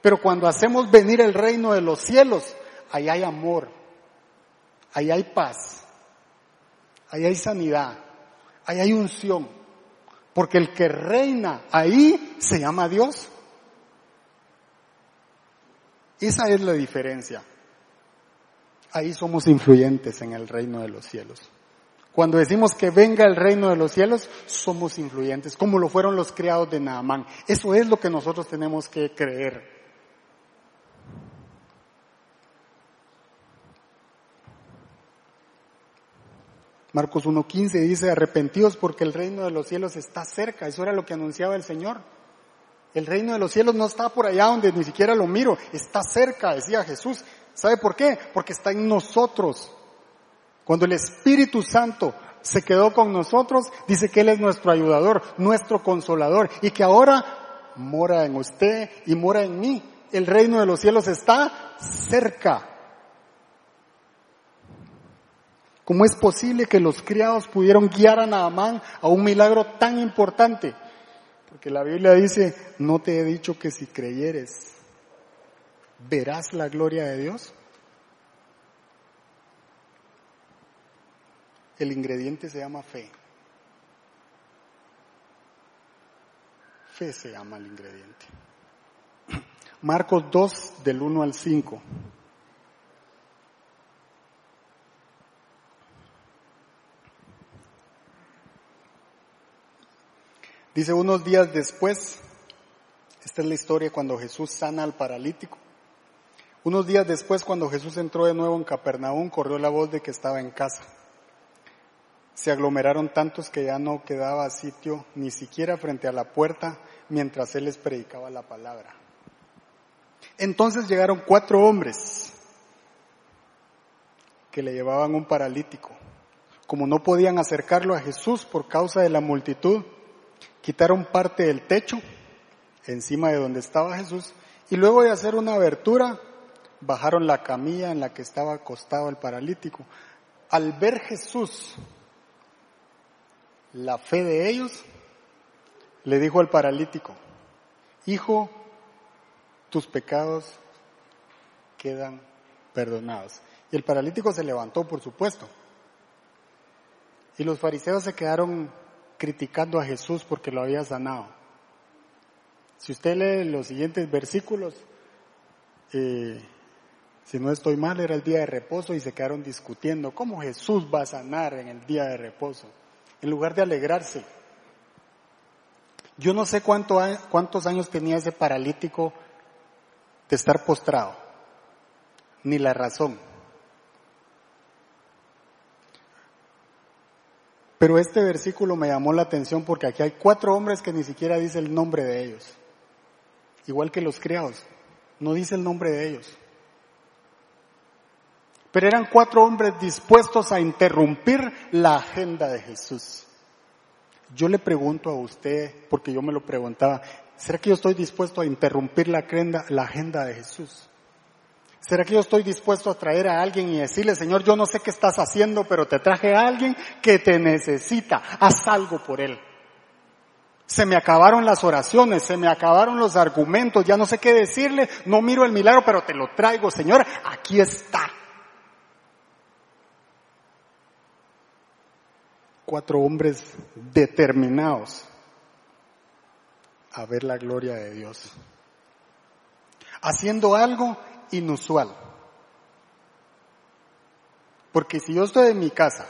pero cuando hacemos venir el reino de los cielos, ahí hay amor, ahí hay paz, ahí hay sanidad, ahí hay unción. Porque el que reina ahí se llama Dios. Esa es la diferencia. Ahí somos influyentes en el reino de los cielos. Cuando decimos que venga el reino de los cielos, somos influyentes, como lo fueron los criados de Naamán. Eso es lo que nosotros tenemos que creer. Marcos 1.15 dice, arrepentidos porque el reino de los cielos está cerca. Eso era lo que anunciaba el Señor. El reino de los cielos no está por allá donde ni siquiera lo miro, está cerca, decía Jesús. ¿Sabe por qué? Porque está en nosotros. Cuando el Espíritu Santo se quedó con nosotros, dice que Él es nuestro ayudador, nuestro consolador, y que ahora mora en usted y mora en mí. El reino de los cielos está cerca. ¿Cómo es posible que los criados pudieron guiar a Naamán a un milagro tan importante? Porque la Biblia dice, no te he dicho que si creyeres, verás la gloria de Dios. El ingrediente se llama fe. Fe se llama el ingrediente. [CLEARS THROAT] Marcos 2 del 1 al 5. Dice unos días después, esta es la historia cuando Jesús sana al paralítico. Unos días después, cuando Jesús entró de nuevo en Capernaum, corrió la voz de que estaba en casa. Se aglomeraron tantos que ya no quedaba sitio ni siquiera frente a la puerta mientras él les predicaba la palabra. Entonces llegaron cuatro hombres que le llevaban un paralítico. Como no podían acercarlo a Jesús por causa de la multitud, quitaron parte del techo encima de donde estaba Jesús y luego de hacer una abertura bajaron la camilla en la que estaba acostado el paralítico. Al ver Jesús la fe de ellos, le dijo al paralítico, hijo, tus pecados quedan perdonados. Y el paralítico se levantó, por supuesto. Y los fariseos se quedaron criticando a Jesús porque lo había sanado. Si usted lee los siguientes versículos, eh, si no estoy mal, era el día de reposo y se quedaron discutiendo cómo Jesús va a sanar en el día de reposo, en lugar de alegrarse. Yo no sé cuánto, cuántos años tenía ese paralítico de estar postrado, ni la razón. Pero este versículo me llamó la atención porque aquí hay cuatro hombres que ni siquiera dice el nombre de ellos. Igual que los criados, no dice el nombre de ellos. Pero eran cuatro hombres dispuestos a interrumpir la agenda de Jesús. Yo le pregunto a usted, porque yo me lo preguntaba, ¿será que yo estoy dispuesto a interrumpir la agenda, la agenda de Jesús? ¿Será que yo estoy dispuesto a traer a alguien y decirle, Señor, yo no sé qué estás haciendo, pero te traje a alguien que te necesita, haz algo por él? Se me acabaron las oraciones, se me acabaron los argumentos, ya no sé qué decirle, no miro el milagro, pero te lo traigo, Señor, aquí está. Cuatro hombres determinados a ver la gloria de Dios. Haciendo algo inusual. Porque si yo estoy en mi casa,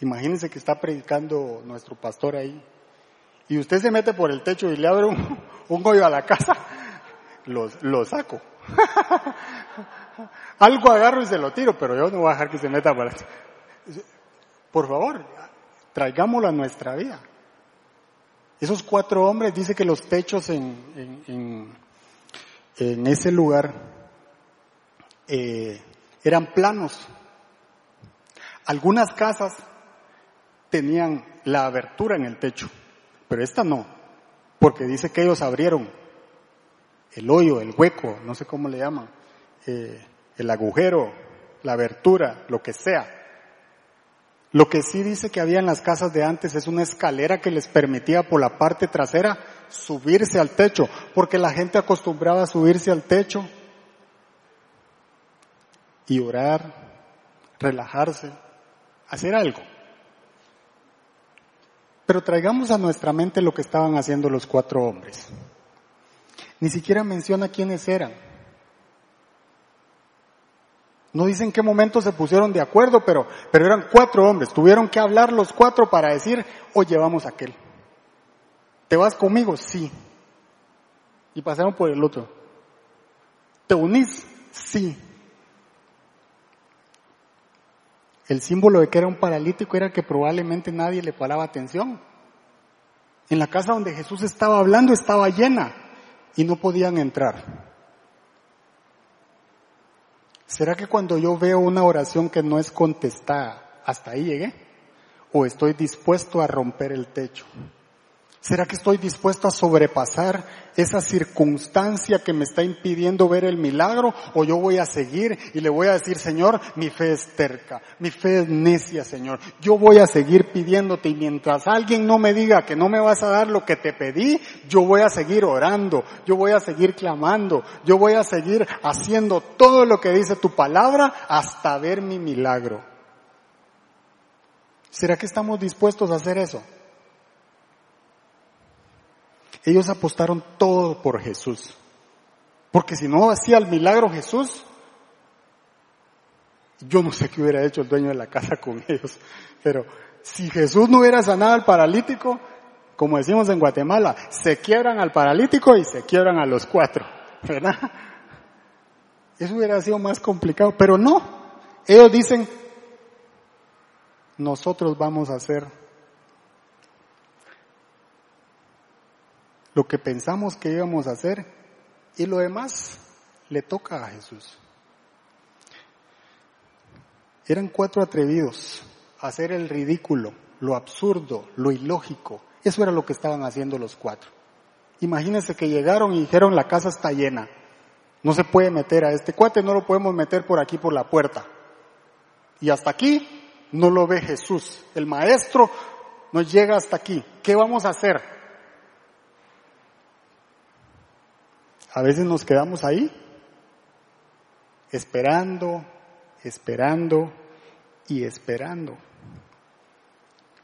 imagínense que está predicando nuestro pastor ahí, y usted se mete por el techo y le abre un, [LAUGHS] un hoyo a la casa, [LAUGHS] lo, lo saco. [LAUGHS] Algo agarro y se lo tiro, pero yo no voy a dejar que se meta por Por favor, traigámoslo a nuestra vida. Esos cuatro hombres dice que los techos en, en en ese lugar eh, eran planos. Algunas casas tenían la abertura en el techo, pero esta no, porque dice que ellos abrieron el hoyo, el hueco, no sé cómo le llaman, eh, el agujero, la abertura, lo que sea. Lo que sí dice que había en las casas de antes es una escalera que les permitía por la parte trasera subirse al techo, porque la gente acostumbraba a subirse al techo y orar, relajarse, hacer algo. Pero traigamos a nuestra mente lo que estaban haciendo los cuatro hombres. Ni siquiera menciona quiénes eran. No dicen en qué momento se pusieron de acuerdo, pero, pero eran cuatro hombres. Tuvieron que hablar los cuatro para decir, o llevamos aquel. ¿Te vas conmigo? Sí. Y pasaron por el otro. ¿Te unís? Sí. El símbolo de que era un paralítico era que probablemente nadie le paraba atención. En la casa donde Jesús estaba hablando estaba llena y no podían entrar. ¿Será que cuando yo veo una oración que no es contestada, hasta ahí llegué? ¿O estoy dispuesto a romper el techo? ¿Será que estoy dispuesto a sobrepasar esa circunstancia que me está impidiendo ver el milagro? ¿O yo voy a seguir y le voy a decir, Señor, mi fe es terca, mi fe es necia, Señor. Yo voy a seguir pidiéndote y mientras alguien no me diga que no me vas a dar lo que te pedí, yo voy a seguir orando, yo voy a seguir clamando, yo voy a seguir haciendo todo lo que dice tu palabra hasta ver mi milagro. ¿Será que estamos dispuestos a hacer eso? Ellos apostaron todo por Jesús. Porque si no hacía el milagro Jesús, yo no sé qué hubiera hecho el dueño de la casa con [LAUGHS] ellos. Pero si Jesús no hubiera sanado al paralítico, como decimos en Guatemala, se quiebran al paralítico y se quiebran a los cuatro, [LAUGHS] ¿verdad? Eso hubiera sido más complicado, pero no. Ellos dicen, nosotros vamos a hacer lo que pensamos que íbamos a hacer y lo demás le toca a Jesús. Eran cuatro atrevidos a hacer el ridículo, lo absurdo, lo ilógico. Eso era lo que estaban haciendo los cuatro. Imagínense que llegaron y dijeron la casa está llena. No se puede meter a este cuate, no lo podemos meter por aquí por la puerta. Y hasta aquí no lo ve Jesús. El maestro nos llega hasta aquí. ¿Qué vamos a hacer? A veces nos quedamos ahí, esperando, esperando y esperando.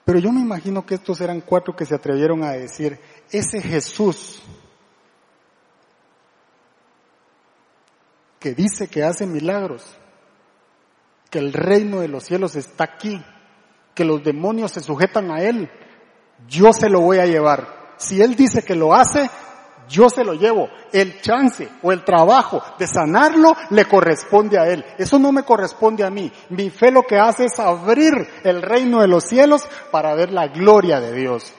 Pero yo me imagino que estos eran cuatro que se atrevieron a decir, ese Jesús que dice que hace milagros, que el reino de los cielos está aquí, que los demonios se sujetan a Él, yo se lo voy a llevar. Si Él dice que lo hace, yo se lo llevo. El chance o el trabajo de sanarlo le corresponde a Él. Eso no me corresponde a mí. Mi fe lo que hace es abrir el reino de los cielos para ver la gloria de Dios.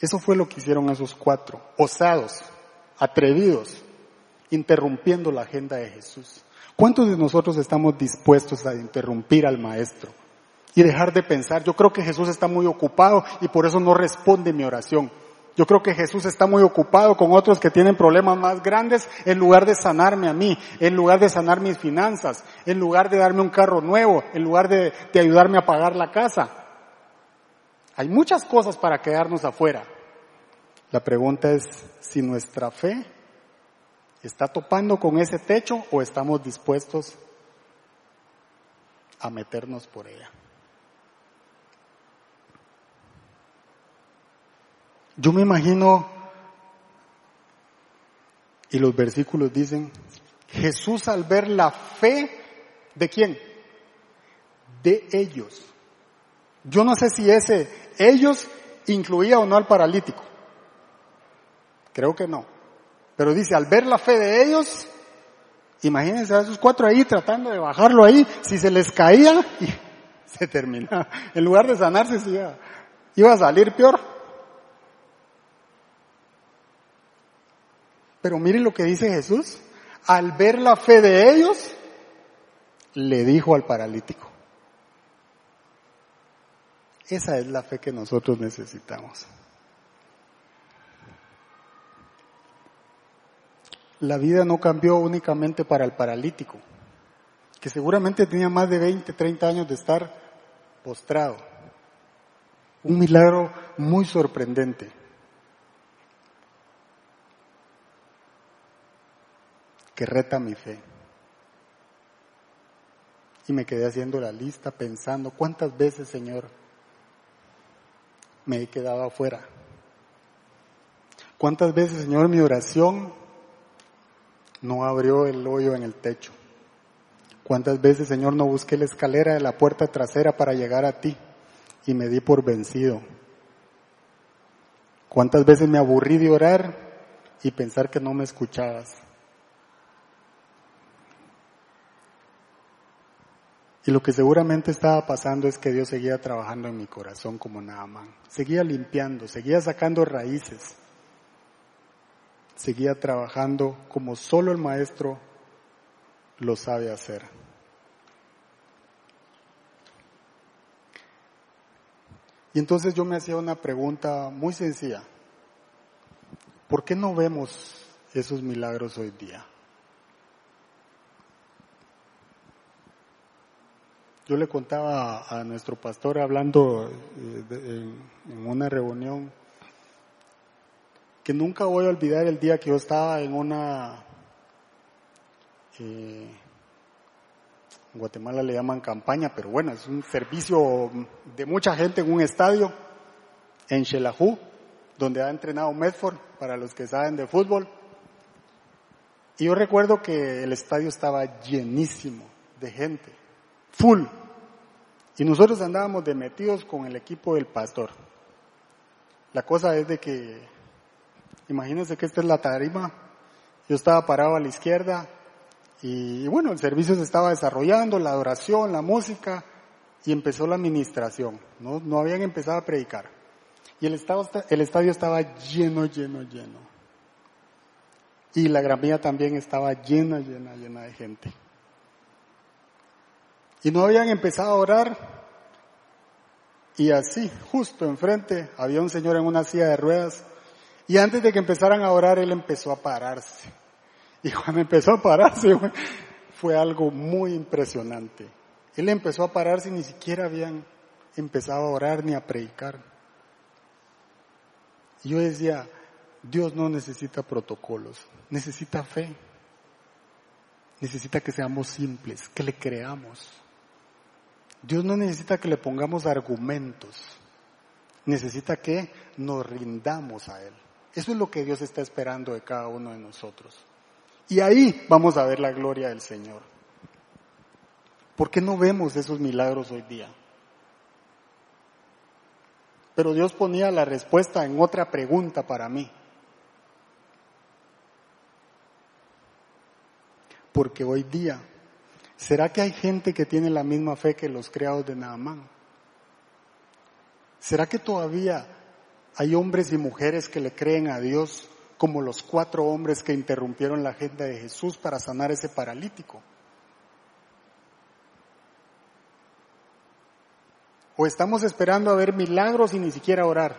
Eso fue lo que hicieron esos cuatro, osados, atrevidos, interrumpiendo la agenda de Jesús. ¿Cuántos de nosotros estamos dispuestos a interrumpir al Maestro? Y dejar de pensar. Yo creo que Jesús está muy ocupado y por eso no responde mi oración. Yo creo que Jesús está muy ocupado con otros que tienen problemas más grandes en lugar de sanarme a mí, en lugar de sanar mis finanzas, en lugar de darme un carro nuevo, en lugar de, ayudarme a pagar la casa. Hay muchas cosas para quedarnos afuera. La pregunta es si nuestra fe está topando con ese techo o estamos dispuestos a meternos por ella. Yo me imagino, y los versículos dicen, Jesús al ver la fe de quién? De ellos. Yo no sé si ese ellos incluía o no al paralítico. Creo que no. Pero dice, al ver la fe de ellos, imagínense a esos cuatro ahí tratando de bajarlo ahí, si se les caía, [LAUGHS] y se terminaba. En lugar de sanarse, iba, iba a salir peor. Pero miren lo que dice Jesús. Al ver la fe de ellos, le dijo al paralítico. Esa es la fe que nosotros necesitamos. La vida no cambió únicamente para el paralítico, que seguramente tenía más de 20, 30 años de estar postrado. Un milagro muy sorprendente. Que reta mi fe. Y me quedé haciendo la lista pensando cuántas veces, Señor, me he quedado afuera. Cuántas veces, Señor, mi oración no abrió el hoyo en el techo. Cuántas veces, Señor, no busqué la escalera de la puerta trasera para llegar a ti y me di por vencido. Cuántas veces me aburrí de orar y pensar que no me escuchabas. Y lo que seguramente estaba pasando es que Dios seguía trabajando en mi corazón como Naaman. Seguía limpiando, seguía sacando raíces. Seguía trabajando como solo el maestro lo sabe hacer. Y entonces yo me hacía una pregunta muy sencilla. ¿Por qué no vemos esos milagros hoy día? Yo le contaba a nuestro pastor hablando eh, en una reunión que nunca voy a olvidar el día que yo estaba en una, eh, en Guatemala le llaman campaña, pero bueno, es un servicio de mucha gente en un estadio en Xelajú, donde ha entrenado Medford, para los que saben de fútbol. Y yo recuerdo que el estadio estaba llenísimo de gente full. Y nosotros andábamos de metidos con el equipo del pastor. La cosa es de que, imagínense que esta es la tarima, yo estaba parado a la izquierda y, bueno, el servicio se estaba desarrollando, la adoración, la música, y empezó la administración. No, no habían empezado a predicar. Y el, estado, el estadio estaba lleno, lleno, lleno. Y la gramilla también estaba llena, llena, llena de gente. Y no habían empezado a orar. Y así, justo enfrente, había un señor en una silla de ruedas. Y antes de que empezaran a orar, él empezó a pararse. Y cuando empezó a pararse, fue algo muy impresionante. Él empezó a pararse y ni siquiera habían empezado a orar ni a predicar. Y yo decía, Dios no necesita protocolos, necesita fe. Necesita que seamos simples, que le creamos. Dios no necesita que le pongamos argumentos, necesita que nos rindamos a Él. Eso es lo que Dios está esperando de cada uno de nosotros. Y ahí vamos a ver la gloria del Señor. ¿Por qué no vemos esos milagros hoy día? Pero Dios ponía la respuesta en otra pregunta para mí. Porque hoy día ¿Será que hay gente que tiene la misma fe que los criados de Naamán? ¿Será que todavía hay hombres y mujeres que le creen a Dios como los cuatro hombres que interrumpieron la agenda de Jesús para sanar ese paralítico? ¿O estamos esperando a ver milagros y ni siquiera orar?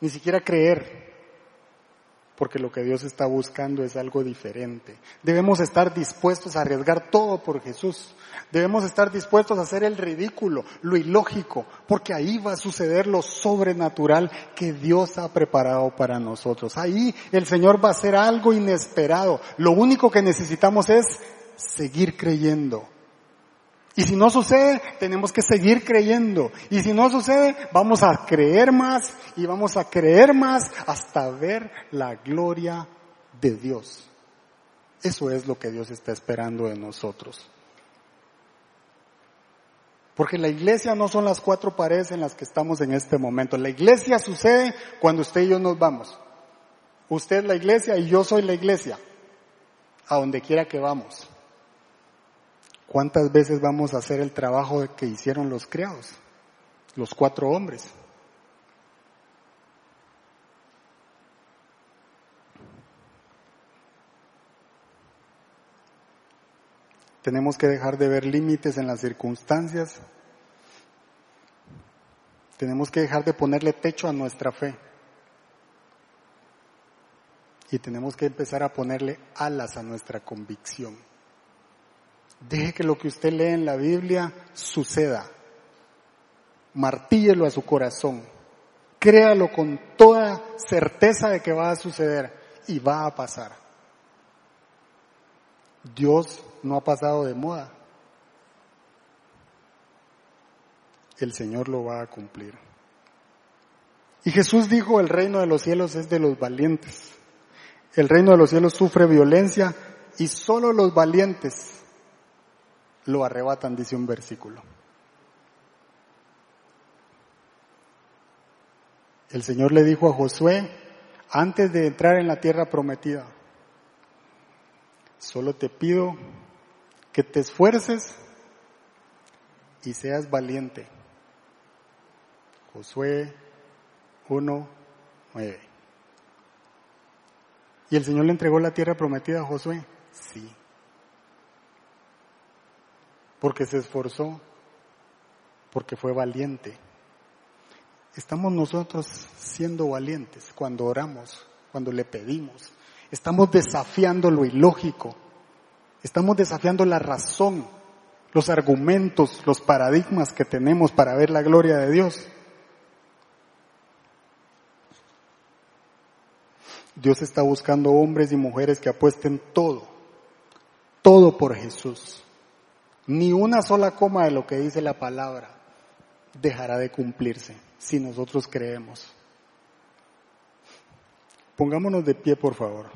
Ni siquiera creer porque lo que Dios está buscando es algo diferente. Debemos estar dispuestos a arriesgar todo por Jesús. Debemos estar dispuestos a hacer el ridículo, lo ilógico, porque ahí va a suceder lo sobrenatural que Dios ha preparado para nosotros. Ahí el Señor va a hacer algo inesperado. Lo único que necesitamos es seguir creyendo y si no sucede, tenemos que seguir creyendo. Y si no sucede, vamos a creer más y vamos a creer más hasta ver la gloria de Dios. Eso es lo que Dios está esperando de nosotros. Porque la iglesia no son las cuatro paredes en las que estamos en este momento. La iglesia sucede cuando usted y yo nos vamos. Usted es la iglesia y yo soy la iglesia. A donde quiera que vamos. ¿Cuántas veces vamos a hacer el trabajo que hicieron los criados? Los cuatro hombres. Tenemos que dejar de ver límites en las circunstancias. Tenemos que dejar de ponerle techo a nuestra fe. Y tenemos que empezar a ponerle alas a nuestra convicción. Deje que lo que usted lee en la Biblia suceda. Martíllelo a su corazón. Créalo con toda certeza de que va a suceder y va a pasar. Dios no ha pasado de moda. El Señor lo va a cumplir. Y Jesús dijo, el reino de los cielos es de los valientes. El reino de los cielos sufre violencia y solo los valientes lo arrebatan, dice un versículo. El Señor le dijo a Josué, antes de entrar en la tierra prometida, solo te pido que te esfuerces y seas valiente. Josué 1, 9. ¿Y el Señor le entregó la tierra prometida a Josué? Sí porque se esforzó, porque fue valiente. Estamos nosotros siendo valientes cuando oramos, cuando le pedimos. Estamos desafiando lo ilógico. Estamos desafiando la razón, los argumentos, los paradigmas que tenemos para ver la gloria de Dios. Dios está buscando hombres y mujeres que apuesten todo, todo por Jesús. Ni una sola coma de lo que dice la palabra dejará de cumplirse si nosotros creemos. Pongámonos de pie, por favor.